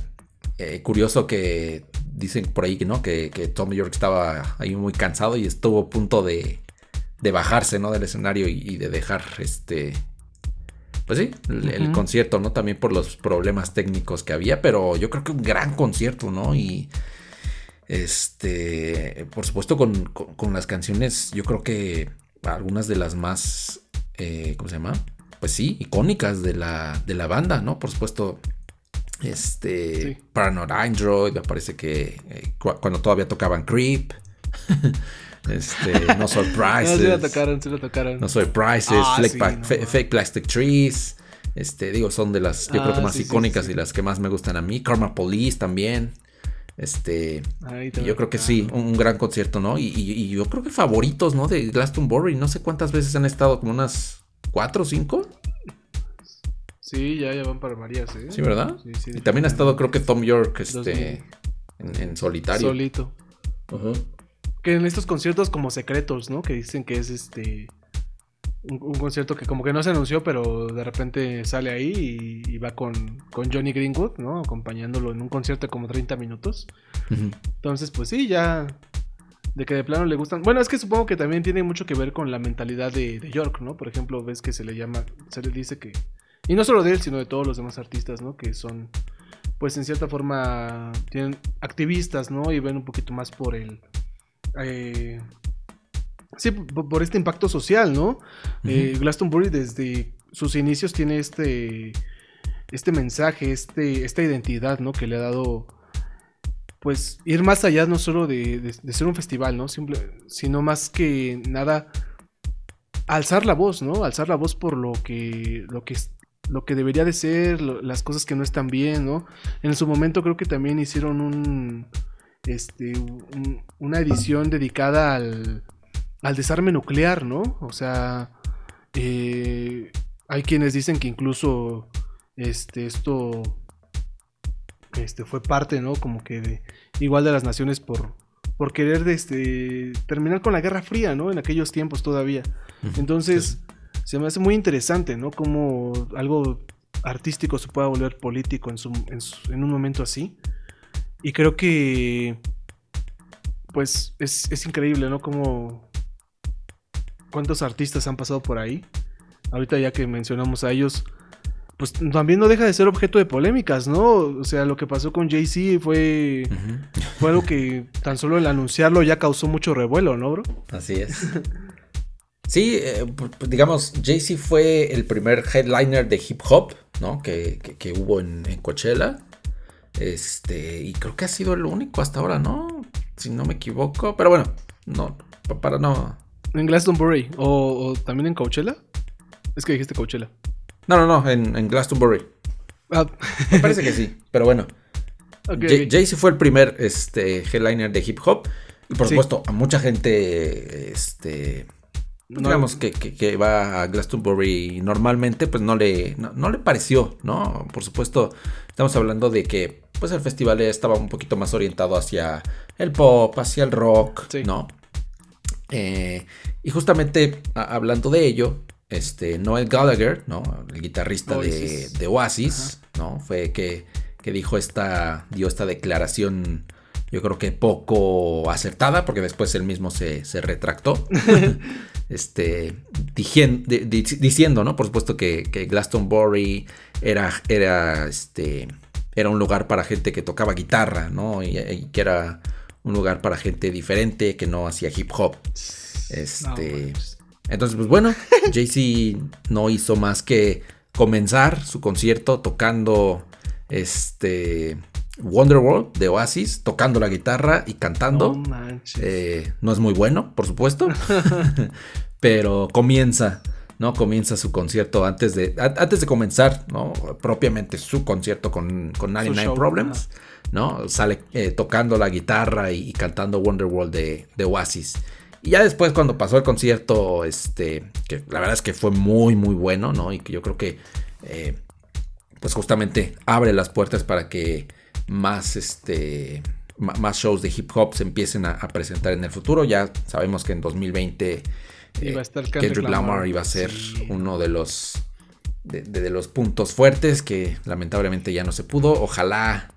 Eh, curioso que dicen por ahí ¿no? que, que Tom York estaba ahí muy cansado y estuvo a punto de, bajarse ¿no? del escenario y, de dejar este. Pues sí, el, concierto, ¿no? También por los problemas técnicos que había, pero yo creo que un gran concierto, ¿no? Y este, por supuesto, con las canciones, yo creo que algunas de las más, eh, ¿cómo se llama? Pues sí, icónicas de la, de la banda, ¿no? Por supuesto, este, Paranoid Android, me parece que eh, cuando todavía tocaban Creep. este, No Surprises. no, sí lo tocaron, sí lo tocaron. No Surprises, ah, fake, Plastic Trees. Este, digo, son de las, yo creo que ah, más icónicas y las que más me gustan a mí. Karma Police también. Este, yo creo que sí, un, gran concierto, ¿no? Y, yo creo que favoritos, ¿no? De Glastonbury, no sé cuántas veces han estado, como unas cuatro o cinco. Sí, ya, ya van para María, ¿sí? Sí, ¿verdad? y también ha estado, creo que Tom York, este, en, solitario. Solito. Que en estos conciertos como secretos, ¿no? Que dicen que es este un, concierto que como que no se anunció, pero de repente sale ahí y, va con, Johnny Greenwood, ¿no? Acompañándolo en un concierto de como 30 minutos. Entonces, pues sí, ya de que de plano le gustan. Bueno, es que supongo que también tiene mucho que ver con la mentalidad de, York, ¿no? Por ejemplo, ves que se le llama, se le dice que... Y no solo de él, sino de todos los demás artistas, ¿no? Que son pues en cierta forma tienen activistas, ¿no? Y ven un poquito más por el... Eh, sí, por, este impacto social, ¿no? Eh, Glastonbury desde sus inicios tiene este, este mensaje, este, esta identidad, ¿no? Que le ha dado, pues, ir más allá no solo de, ser un festival, ¿no? Simple, sino más que nada alzar la voz, ¿no? Alzar la voz por lo que, lo que lo que debería de ser, las cosas que no están bien, ¿no? En su momento creo que también hicieron un, este, una edición dedicada al, al desarme nuclear, ¿no? O sea, eh, hay quienes dicen que incluso este, esto este, fue parte, ¿no? Como que de, igual de las naciones por, por querer este, terminar con la Guerra Fría, ¿no? En aquellos tiempos todavía. Entonces se me hace muy interesante, ¿no? Como algo artístico se pueda volver político en, en, un momento así. Y creo que, pues, es, increíble, ¿no? Como cuántos artistas han pasado por ahí. Ahorita ya que mencionamos a ellos, pues también no deja de ser objeto de polémicas, ¿no? O sea, lo que pasó con Jay-Z fue, fue algo que tan solo el anunciarlo ya causó mucho revuelo, ¿no, bro? Así es. Sí, eh, pues, digamos, Jay-Z fue el primer headliner de hip hop, ¿no? Que, hubo en, Coachella. Este, y creo que ha sido el único hasta ahora, ¿no? Si no me equivoco. Pero bueno, no, para no. En Glastonbury. ¿O, también en Coachella? Es que dijiste Coachella. No, no, no, en, Glastonbury. Ah. Me parece que sí, pero bueno. Jay-Z fue el primer este, headliner de hip hop. Y por supuesto, a mucha gente este, digamos que, va a Glastonbury normalmente, pues no le, no, le pareció, ¿no? Por supuesto, estamos hablando de que pues el festival estaba un poquito más orientado hacia el pop, hacia el rock, ¿no? Eh, y justamente hablando de ello, este Noel Gallagher, ¿no? El guitarrista de, Oasis, ¿no? Fue que, que dijo esta, dio esta declaración yo creo que poco acertada, porque después él mismo se, se retractó. este, diciendo, ¿no? Por supuesto que, Glastonbury era, era, este, era un lugar para gente que tocaba guitarra, ¿no? Y, que era un lugar para gente diferente que no hacía hip hop. Este, entonces, pues bueno, Jay-Z no hizo más que comenzar su concierto tocando este Wonderworld de Oasis, tocando la guitarra y cantando. No, eh, no es muy bueno, por supuesto, pero comienza, ¿no? Comienza su concierto antes de, antes de comenzar, ¿no? Propiamente su concierto con, con 99 Problems, ¿no? Sale eh, tocando la guitarra y, cantando Wonderworld de, de Oasis. Y ya después cuando pasó el concierto, este, que la verdad es que fue muy, muy bueno, ¿no? Y que yo creo que, eh, pues justamente abre las puertas para que más, este, más shows de hip hop se empiecen a, presentar en el futuro. Ya sabemos que en 2020 eh, Kendrick, Lamar iba a ser uno de los, de, los puntos fuertes que lamentablemente ya no se pudo. Ojalá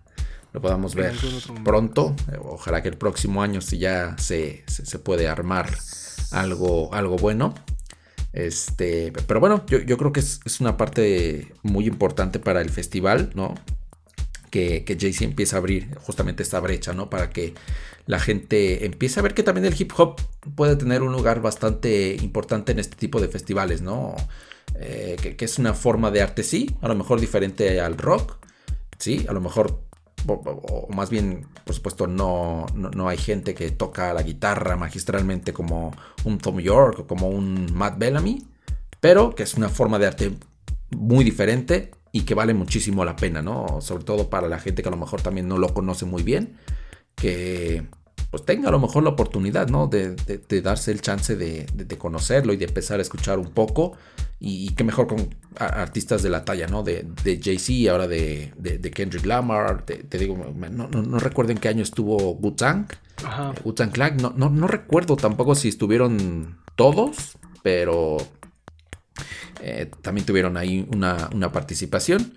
lo podamos ver pronto. Ojalá que el próximo año si ya se, se, puede armar algo, algo bueno. Este, pero bueno, yo, yo creo que es, es, una parte muy importante para el festival, ¿no? Que, Jay-Z empieza a abrir justamente esta brecha, ¿no? Para que la gente empiece a ver que también el hip hop puede tener un lugar bastante importante en este tipo de festivales, ¿no? Eh, que, es una forma de arte, sí, a lo mejor diferente al rock, sí, a lo mejor, o, más bien, por supuesto, no, no, hay gente que toca la guitarra magistralmente como un Tom York o como un Matt Bellamy, pero que es una forma de arte muy diferente y que vale muchísimo la pena, ¿no? Sobre todo para la gente que a lo mejor también no lo conoce muy bien, que pues tenga a lo mejor la oportunidad, ¿no? De, darse el chance de, conocerlo y de empezar a escuchar un poco. Y, qué mejor con artistas de la talla, ¿no? De, Jay-Z, ahora de, Kendrick Lamar. Te, digo, no, no, recuerdo en qué año estuvo Wu-Tang. Wu-Tang Clan. No, no, no recuerdo tampoco si estuvieron todos, pero eh, también tuvieron ahí una, participación.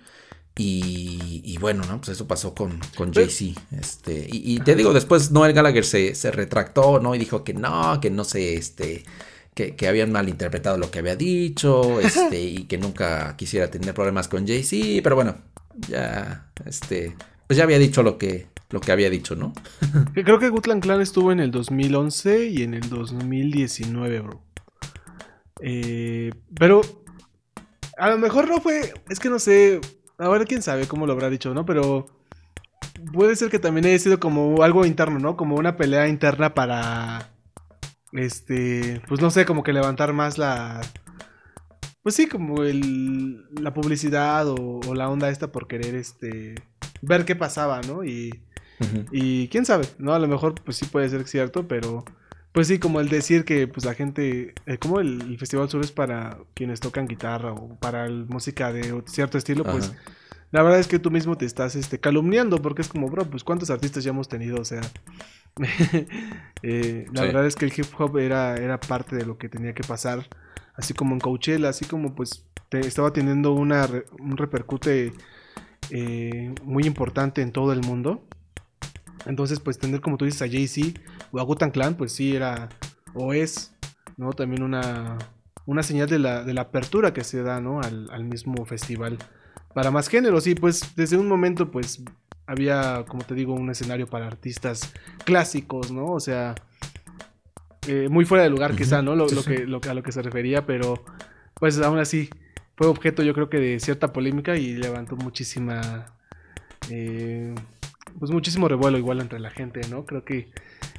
Y, bueno, ¿no? Pues eso pasó con, con Jay-Z. Este, y, te digo, después Noel Gallagher se, retractó, ¿no? Y dijo que no, que no sé, este. Que, que, habían malinterpretado lo que había dicho. Este, y que nunca quisiera tener problemas con Jay-Z. Pero bueno, ya. Este. pues ya había dicho lo que, lo que había dicho, ¿no? Creo que Gutland Clan estuvo en el 2011 y en el 2019, bro. Eh, pero a lo mejor no fue, es que no sé, ahora quién sabe cómo lo habrá dicho, ¿no? Pero puede ser que también haya sido como algo interno, ¿no? Como una pelea interna para, este, pues no sé, como que levantar más la, pues sí, como el, la publicidad o, o la onda esta por querer, este, ver qué pasaba, ¿no? Y, y quién sabe, ¿no? A lo mejor pues sí puede ser cierto, pero pues sí, como el decir que pues la gente, eh, como el, Festival Sur es para quienes tocan guitarra o para música de cierto estilo, pues la verdad es que tú mismo te estás este, calumniando porque es como, bro, pues cuántos artistas ya hemos tenido, o sea, eh, la verdad es que el hip hop era, era parte de lo que tenía que pasar, así como en Coachella, así como pues estaba teniendo una, un repercute eh, muy importante en todo el mundo. Entonces, pues tener como tú dices a Jay-Z o a Gutan Clan, pues sí era o es, ¿no? También una, una señal de la, de la apertura que se da, ¿no? Al, al, mismo festival. Para más géneros, y pues desde un momento, pues había, como te digo, un escenario para artistas clásicos, ¿no? O sea, eh, muy fuera de lugar quizá, ¿no? Lo, lo que, lo, a lo que se refería, pero pues aún así fue objeto yo creo que de cierta polémica y levantó muchísima... Eh, pues muchísimo revuelo igual entre la gente, ¿no? Creo que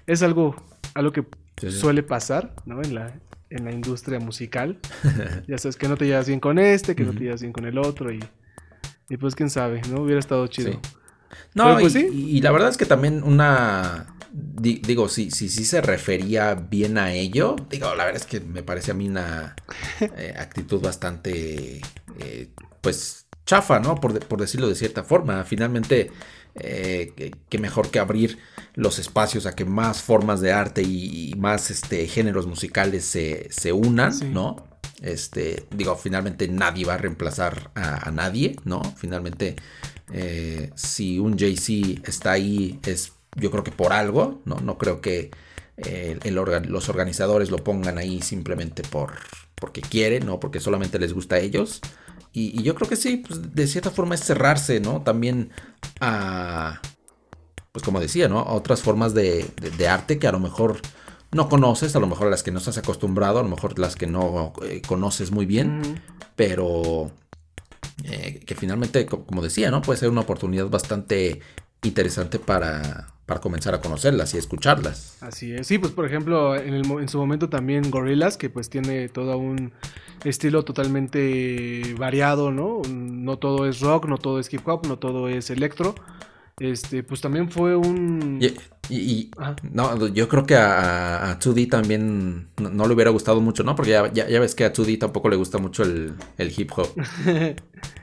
es algo, algo que suele pasar, ¿no? En la, en la industria musical. ya sabes que no te llevas bien con este, que no te llevas bien con el otro y, y pues quién sabe, ¿no? Hubiera estado chido. No, pues, y, y, la verdad es que también una... digo, si sí, sí, se refería bien a ello. Digo, la verdad es que me parece a mí una eh, actitud bastante, eh, pues, chafa, ¿no? Por, por, decirlo de cierta forma. Finalmente, eh, que, mejor que abrir los espacios a que más formas de arte y, más este, géneros musicales se, se unan, ¿no? Este, digo, finalmente nadie va a reemplazar a, nadie, ¿no? Finalmente, eh, si un Jay-Z está ahí, es yo creo que por algo, ¿no? No creo que eh, el los organizadores lo pongan ahí simplemente por porque quieren, ¿no? Porque solamente les gusta a ellos. Y, yo creo que sí, pues de cierta forma es cerrarse, ¿no? También a, pues como decía, ¿no? A otras formas de, arte que a lo mejor no conoces, a lo mejor las que no estás acostumbrado, a lo mejor las que no eh, conoces muy bien, pero eh, que finalmente, como decía, ¿no? Puede ser una oportunidad bastante interesante para, para comenzar a conocerlas y escucharlas. Así es, sí, pues por ejemplo, en, el, en su momento también Gorillaz, que pues tiene todo un estilo totalmente variado, ¿no? No todo es rock, no todo es hip hop, no todo es electro. Este, pues también fue un. Y, no, yo creo que a, a 2D también no, le hubiera gustado mucho, ¿no? Porque ya, ya, ves que a 2D tampoco le gusta mucho el, el hip hop.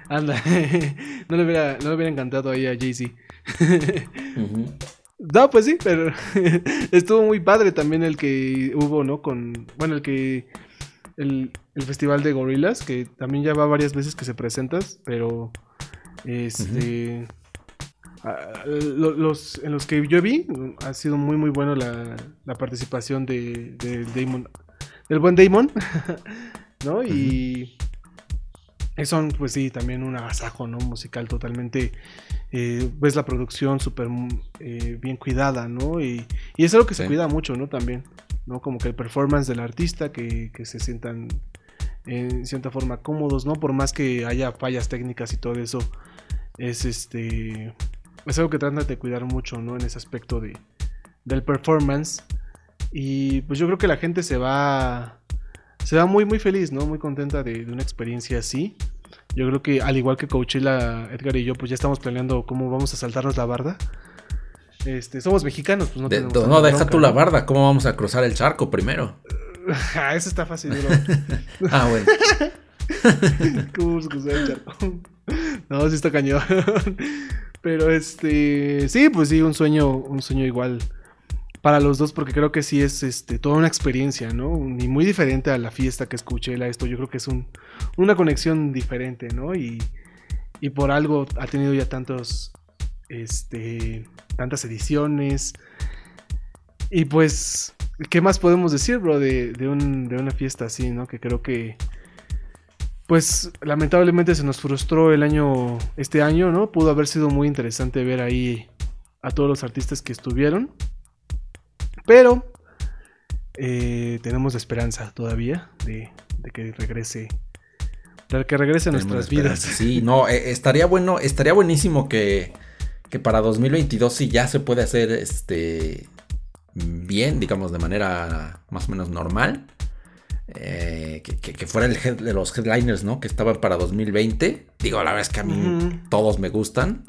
Anda, no, le hubiera, no le hubiera encantado ahí a Jay-Z. No, pues sí, pero estuvo muy padre también el que hubo, ¿no? Con, bueno, el que el, festival de gorilas, que también ya va varias veces que se presentas, pero este... los, en los que yo vi, ha sido muy muy bueno la, participación de, Damon, del buen Damon, ¿no? Y son, pues sí, también un agasajo, ¿no? Musical totalmente, eh, ves la producción súper eh, bien cuidada, ¿no? Y, y es algo que se cuida mucho, ¿no? También. ¿no? Como que el performance del artista, que, se sientan en cierta forma cómodos, ¿no? Por más que haya fallas técnicas y todo eso, es este... Es algo que tratan de cuidar mucho, ¿no? En ese aspecto de, del performance. Y pues yo creo que la gente se va... Se va muy, muy feliz, ¿no? Muy contenta de, una experiencia así. Yo creo que al igual que Coachella, Edgar y yo, pues ya estamos planeando cómo vamos a saltarnos la barda. Este, somos mexicanos, pues no tenemos No, deja tú la barda, ¿cómo vamos a cruzar el charco primero? ah, eso está fácil, ah, bueno. ¿Cómo vamos a cruzar el charco? no, sí está cañón. Pero este, sí, pues sí, un sueño, un sueño igual para los dos, porque creo que sí es este, toda una experiencia, ¿no? Y muy diferente a la fiesta que escuché, la esto, yo creo que es un, una conexión diferente, ¿no? Y, y por algo ha tenido ya tantos este, tantas ediciones. Y pues, ¿qué más podemos decir, bro, de, de, una fiesta así, ¿no? Que creo que, pues lamentablemente se nos frustró el año, este año, ¿no? Pudo haber sido muy interesante ver ahí a todos los artistas que estuvieron. Pero eh, tenemos esperanza todavía de, que regrese. De que regrese a nuestras vidas. Sí, no, eh, estaría bueno, estaría buenísimo que, que para 2022 si ya se puede hacer este bien, digamos, de manera más o menos normal. Eh, que, fuera el head de los headliners, ¿no? Que estaban para 2020. Digo, la verdad es que a mí todos me gustan.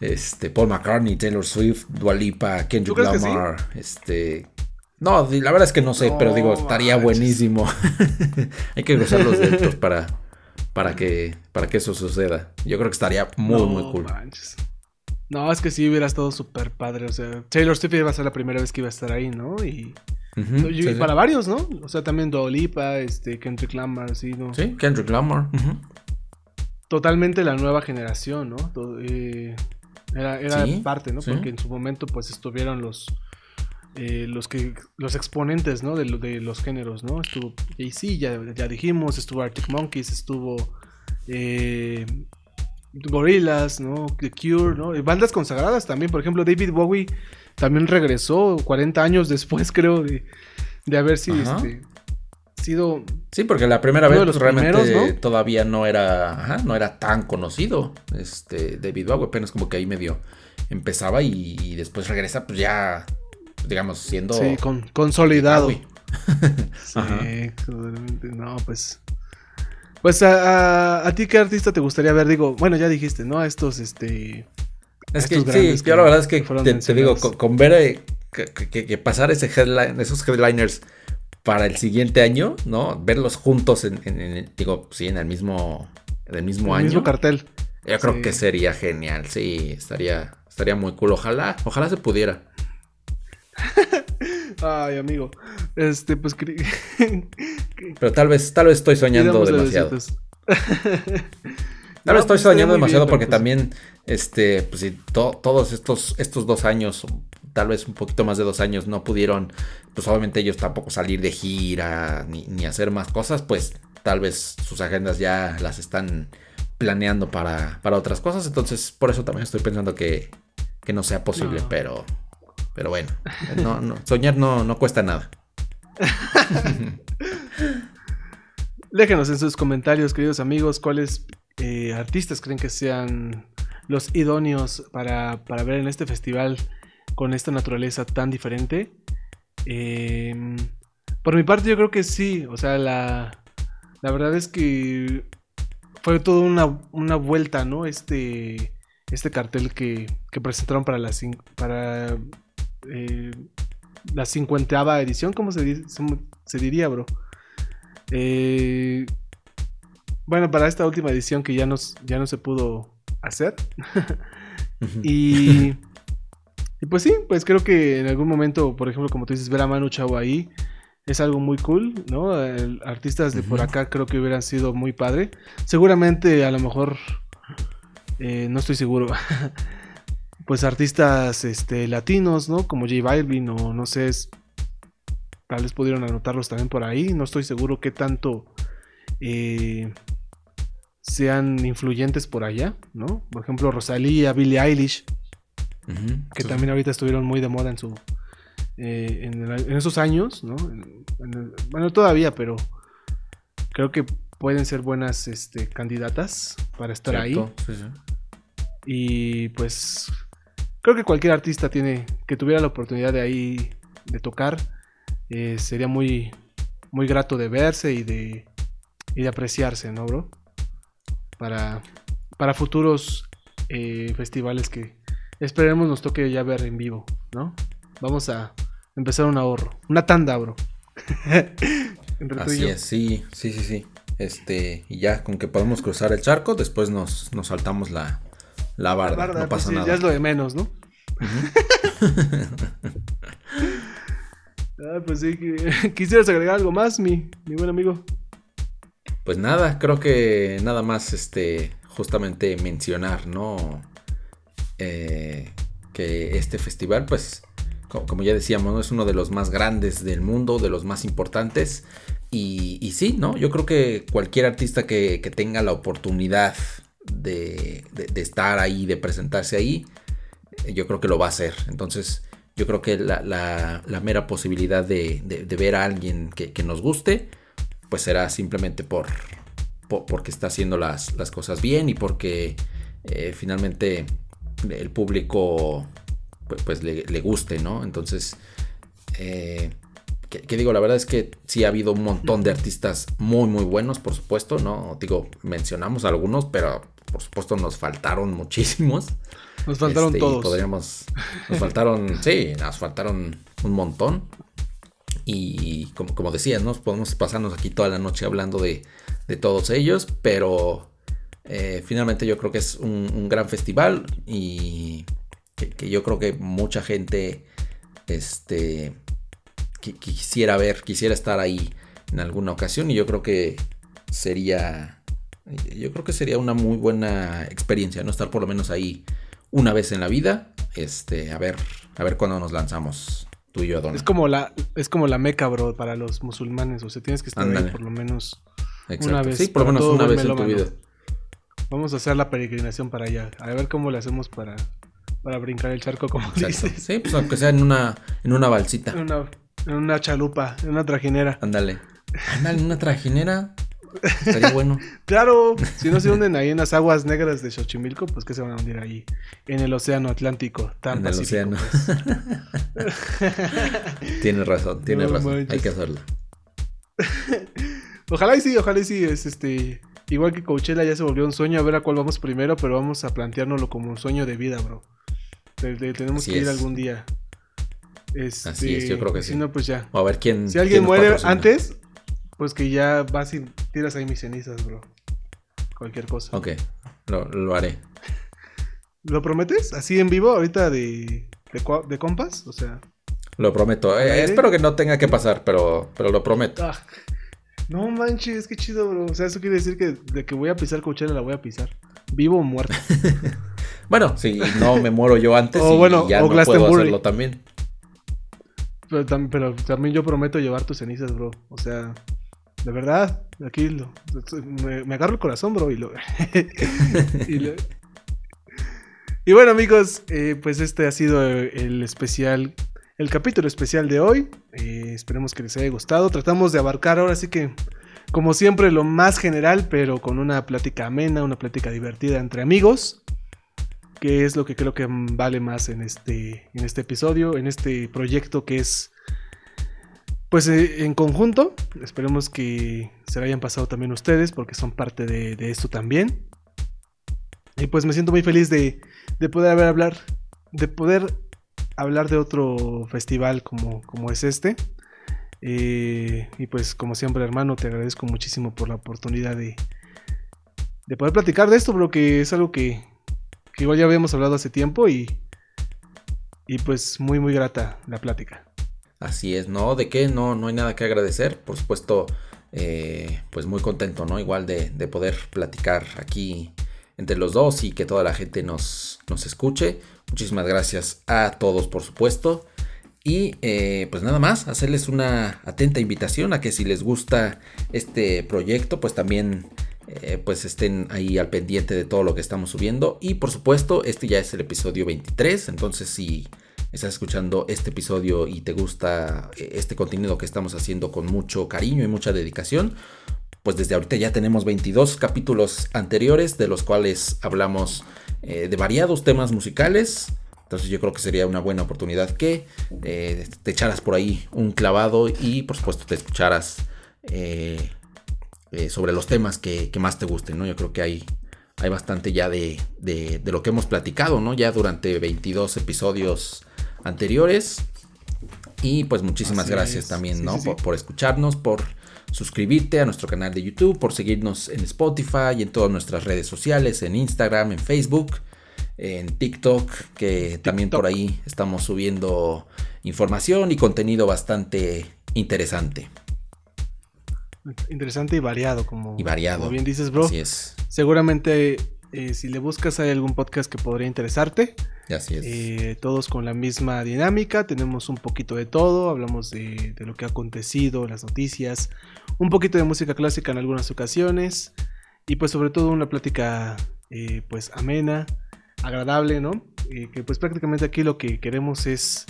Este, Paul McCartney, Taylor Swift, Dua Lipa, Kendrick Lamar, este... No, la verdad es que no sé, pero digo, estaría buenísimo. Hay que cruzar los dedos para, para, que, para que eso suceda. Yo creo que estaría muy, muy cool. No, es que sí hubiera estado súper padre. O sea, Taylor Swift iba a ser la primera vez que iba a estar ahí, ¿no? Y, para varios, ¿no? O sea, también Dolipa, este, Kendrick Lamar, sí, ¿no? Sí, Kendrick Lamar. Totalmente la nueva generación, ¿no? Eh, era, parte, ¿no? Porque en su momento, pues, estuvieron los... Eh, los que los exponentes ¿no? de, de los géneros no estuvo y sí ya, ya dijimos estuvo Arctic Monkeys estuvo eh, Gorillaz, ¿no? The Cure, ¿no? Y bandas consagradas también. Por ejemplo, David Bowie también regresó 40 años después, creo, de, haber sido, este, sido. Sí, porque la primera vez pues, realmente todavía no era, no era tan conocido. Este, David Bowie apenas como que ahí medio empezaba y, después regresa, pues ya, digamos, siendo. Sí, consolidado. sí, no, pues. Pues a, ti qué artista te gustaría ver, digo, bueno, ya dijiste, ¿no? A estos, este... Es que sí, yo la verdad es que te, digo, con, ver eh, que, pasar ese headline, esos headliners para el siguiente año, ¿no? Verlos juntos en, digo, sí, en el mismo, en el mismo año. mismo cartel. Yo creo que sería genial, sí, estaría, estaría muy cool. Ojalá, ojalá se pudiera. Ay, amigo. Este, pues. Pero tal vez, tal vez estoy soñando demasiado. tal vez estoy pues, soñando demasiado porque pues también, este, pues si todos estos, estos dos años, tal vez un poquito más de dos años, no pudieron, pues obviamente ellos tampoco salir de gira ni, hacer más cosas, pues tal vez sus agendas ya las están planeando para, para otras cosas. Entonces, por eso también estoy pensando que, que no sea posible, pero pero bueno, soñar no, cuesta nada. Déjenos en sus comentarios, queridos amigos, cuáles eh, artistas creen que sean los idóneos para, ver en este festival con esta naturaleza tan diferente. Em, por mi parte, yo creo que sí. O sea, la, la verdad es que fue toda una, una vuelta, ¿no? Este, este cartel que, que presentaron para, la, para eh, la cincuenteava edición, ¿cómo se, se diría, bro? Eh, bueno, para esta última edición que ya, nos, ya no se pudo hacer. y, y, pues sí, pues creo que en algún momento, por ejemplo, como tú dices, ver a Manu Chao ahí es algo muy cool, ¿no? artistas de por acá creo que hubieran sido muy padre. Seguramente a lo mejor, eh, no estoy seguro, pues artistas este, latinos, ¿no? Como J Balvin o no sé, tal vez pudieron anotarlos también por ahí. No estoy seguro qué tanto eh, sean influyentes por allá, ¿no? Por ejemplo, Rosalía, Billie Eilish, que también ahorita estuvieron muy de moda en su eh, en, esos años, ¿no? bueno, todavía, pero creo que pueden ser buenas este, candidatas para estar ahí. Y pues creo que cualquier artista tiene que tuviera la oportunidad de ahí de tocar eh, sería muy muy grato de verse y de y de apreciarse no bro para para futuros eh, festivales que esperemos nos toque ya ver en vivo no vamos a empezar un ahorro una tanda bro Así es, sí, sí, sí, sí. Este, y ya con que podemos cruzar el charco, después nos, nos saltamos la, la barda, no pasa pues nada. Ya es lo de menos, ¿no? ah, pues sí, quisieras agregar algo más, mi, mi buen amigo. Pues nada, creo que nada más, este, justamente mencionar, ¿no? Eh, que este festival, pues, como ya decíamos, es uno de los más grandes del mundo, de los más importantes. Y, sí, ¿no? Yo creo que cualquier artista que, tenga la oportunidad de, estar ahí, de presentarse ahí, yo creo que lo va a hacer. Entonces, yo creo que la, mera posibilidad de, ver a alguien que, nos guste, pues será simplemente por, porque está haciendo las, cosas bien y porque eh, finalmente el público pues, pues le, guste, ¿no? Entonces, eh, ¿qué, digo? La verdad es que sí ha habido un montón de artistas muy, muy buenos, por supuesto, ¿no? Digo, mencionamos algunos, pero por supuesto nos faltaron muchísimos. Nos faltaron este, todos. Podríamos, nos faltaron, sí, nos faltaron un montón. Y como, como decías, ¿no? Podemos pasarnos aquí toda la noche hablando de, de todos ellos, pero eh, finalmente yo creo que es un, gran festival y que, yo creo que mucha gente este, quisiera ver, quisiera estar ahí en alguna ocasión y yo creo que sería, yo creo que sería una muy buena experiencia, ¿no? Estar por lo menos ahí una vez en la vida, este, a ver, a ver cuándo nos lanzamos tú y yo, Es como la, es como la meca, bro, para los musulmanes, o sea, tienes que estar ahí por lo menos una vez. Sí, por lo menos una vez en tu vida. Vamos a hacer la peregrinación para allá, a ver cómo le hacemos para, para brincar el charco, como dices. Sí, pues aunque sea en una, en una balsita. En una, en una chalupa, en una trajinera. Ándale. Ándale, en una trajinera. Estaría bueno. claro, si no se hunden ahí en las aguas negras de Xochimilco, pues que se van a hundir ahí en el océano Atlántico, tan en el océano. Pues. tienes razón, tienes razón. Hay que hacerlo. ojalá y sí, ojalá y sí, es este igual que Coachella ya se volvió un sueño, a ver a cuál vamos primero, pero vamos a planteárnoslo como un sueño de vida, bro. tenemos que ir algún día. Así es, yo creo que sí. Si no, pues ya. a ver quién. Si alguien muere antes, pues que ya vas y tiras ahí mis cenizas, bro. Cualquier cosa. Ok, lo, haré. ¿Lo prometes? ¿Así en vivo, ahorita de, de, compas? O sea. Lo prometo. Eh, espero que no tenga que pasar, pero, pero lo prometo. Ah, no manches, qué chido, bro. O sea, eso quiere decir que de que voy a pisar Coachella la voy a pisar. Vivo o muerto. bueno, si no me muero yo antes o bueno, ya no puedo hacerlo también. Pero, también yo prometo llevar tus cenizas, bro. O sea, de verdad, aquí lo, me, agarro el corazón, bro, y lo... y, bueno, amigos, eh, pues este ha sido el especial, el capítulo especial de hoy. Eh, esperemos que les haya gustado. Tratamos de abarcar ahora sí que, como siempre, lo más general, pero con una plática amena, una plática divertida entre amigos que es lo que creo que vale más en este, en este episodio, en este proyecto que es, pues eh, en conjunto. Esperemos que se lo hayan pasado también ustedes, porque son parte de, esto también. Y pues me siento muy feliz de, poder haber hablar, de poder hablar de otro festival como, como es este. Eh, y pues como siempre hermano, te agradezco muchísimo por la oportunidad de, de poder platicar de esto, pero que es algo que, igual ya habíamos hablado hace tiempo y, y pues muy, muy grata la plática. Así es, ¿no? ¿De qué? No, no hay nada que agradecer. Por supuesto, eh, pues muy contento, ¿no? Igual de, poder platicar aquí entre los dos y que toda la gente nos, nos escuche. Muchísimas gracias a todos, por supuesto. Y eh, pues nada más, hacerles una atenta invitación a que si les gusta este proyecto, pues también eh, pues estén ahí al pendiente de todo lo que estamos subiendo. Y por supuesto, este ya es el episodio 23, entonces si estás escuchando este episodio y te gusta eh, este contenido que estamos haciendo con mucho cariño y mucha dedicación, pues desde ahorita ya tenemos 22 capítulos anteriores de los cuales hablamos eh, de variados temas musicales. Entonces yo creo que sería una buena oportunidad que te echaras por ahí un clavado y por supuesto te escucharas eh, sobre los temas que, más te gusten, ¿no? Yo creo que hay, hay bastante ya de, lo que hemos platicado, ¿no? Ya durante 22 episodios anteriores. Y pues muchísimas gracias también, ¿no? Por, escucharnos, por suscribirte a nuestro canal de YouTube, por seguirnos en Spotify y en todas nuestras redes sociales, en Instagram, en Facebook, en TikTok, que también por ahí estamos subiendo información y contenido bastante interesante. Interesante y variado, como, y variado. bien dices, bro. Así es. Seguramente, eh, si le buscas, hay algún podcast que podría interesarte. Así es. Eh, todos con la misma dinámica, tenemos un poquito de todo, hablamos de, de, lo que ha acontecido, las noticias, un poquito de música clásica en algunas ocasiones y pues sobre todo una plática eh, pues amena, agradable, ¿no? Eh, que pues prácticamente aquí lo que queremos es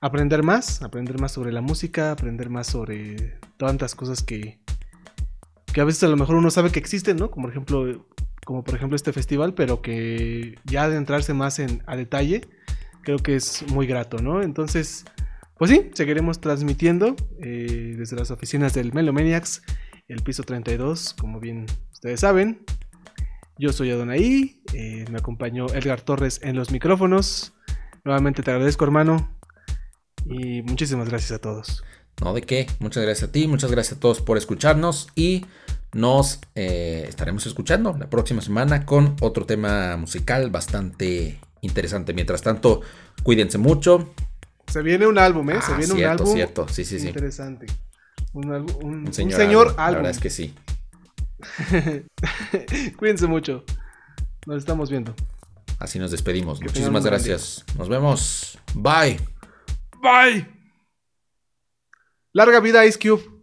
aprender más, aprender más sobre la música, aprender más sobre tantas cosas que, que a veces a lo mejor uno sabe que existen, ¿no? Como por ejemplo, como por ejemplo este festival, pero que ya adentrarse más en, a detalle, creo que es muy grato, ¿no? Entonces, pues sí, seguiremos transmitiendo eh, desde las oficinas del Melomaniacs, el piso 32, como bien ustedes saben. Yo soy Adonai, eh, me acompañó Edgar Torres en los micrófonos. Nuevamente te agradezco, hermano. Y muchísimas gracias a todos. No, de qué. Muchas gracias a ti, muchas gracias a todos por escucharnos y nos eh, estaremos escuchando la próxima semana con otro tema musical bastante interesante. Mientras tanto, cuídense mucho. Se viene un álbum, ¿eh? Se Ah, viene un cierto, álbum cierto. Sí, sí, sí. interesante. Un, un- Un señor, un señor álbum, La verdad es que sí. Cuídense mucho. Nos estamos viendo. Así nos despedimos. Que Muchísimas un gracias. Nos vemos. Bye. Bye. Larga vida Ice Cube.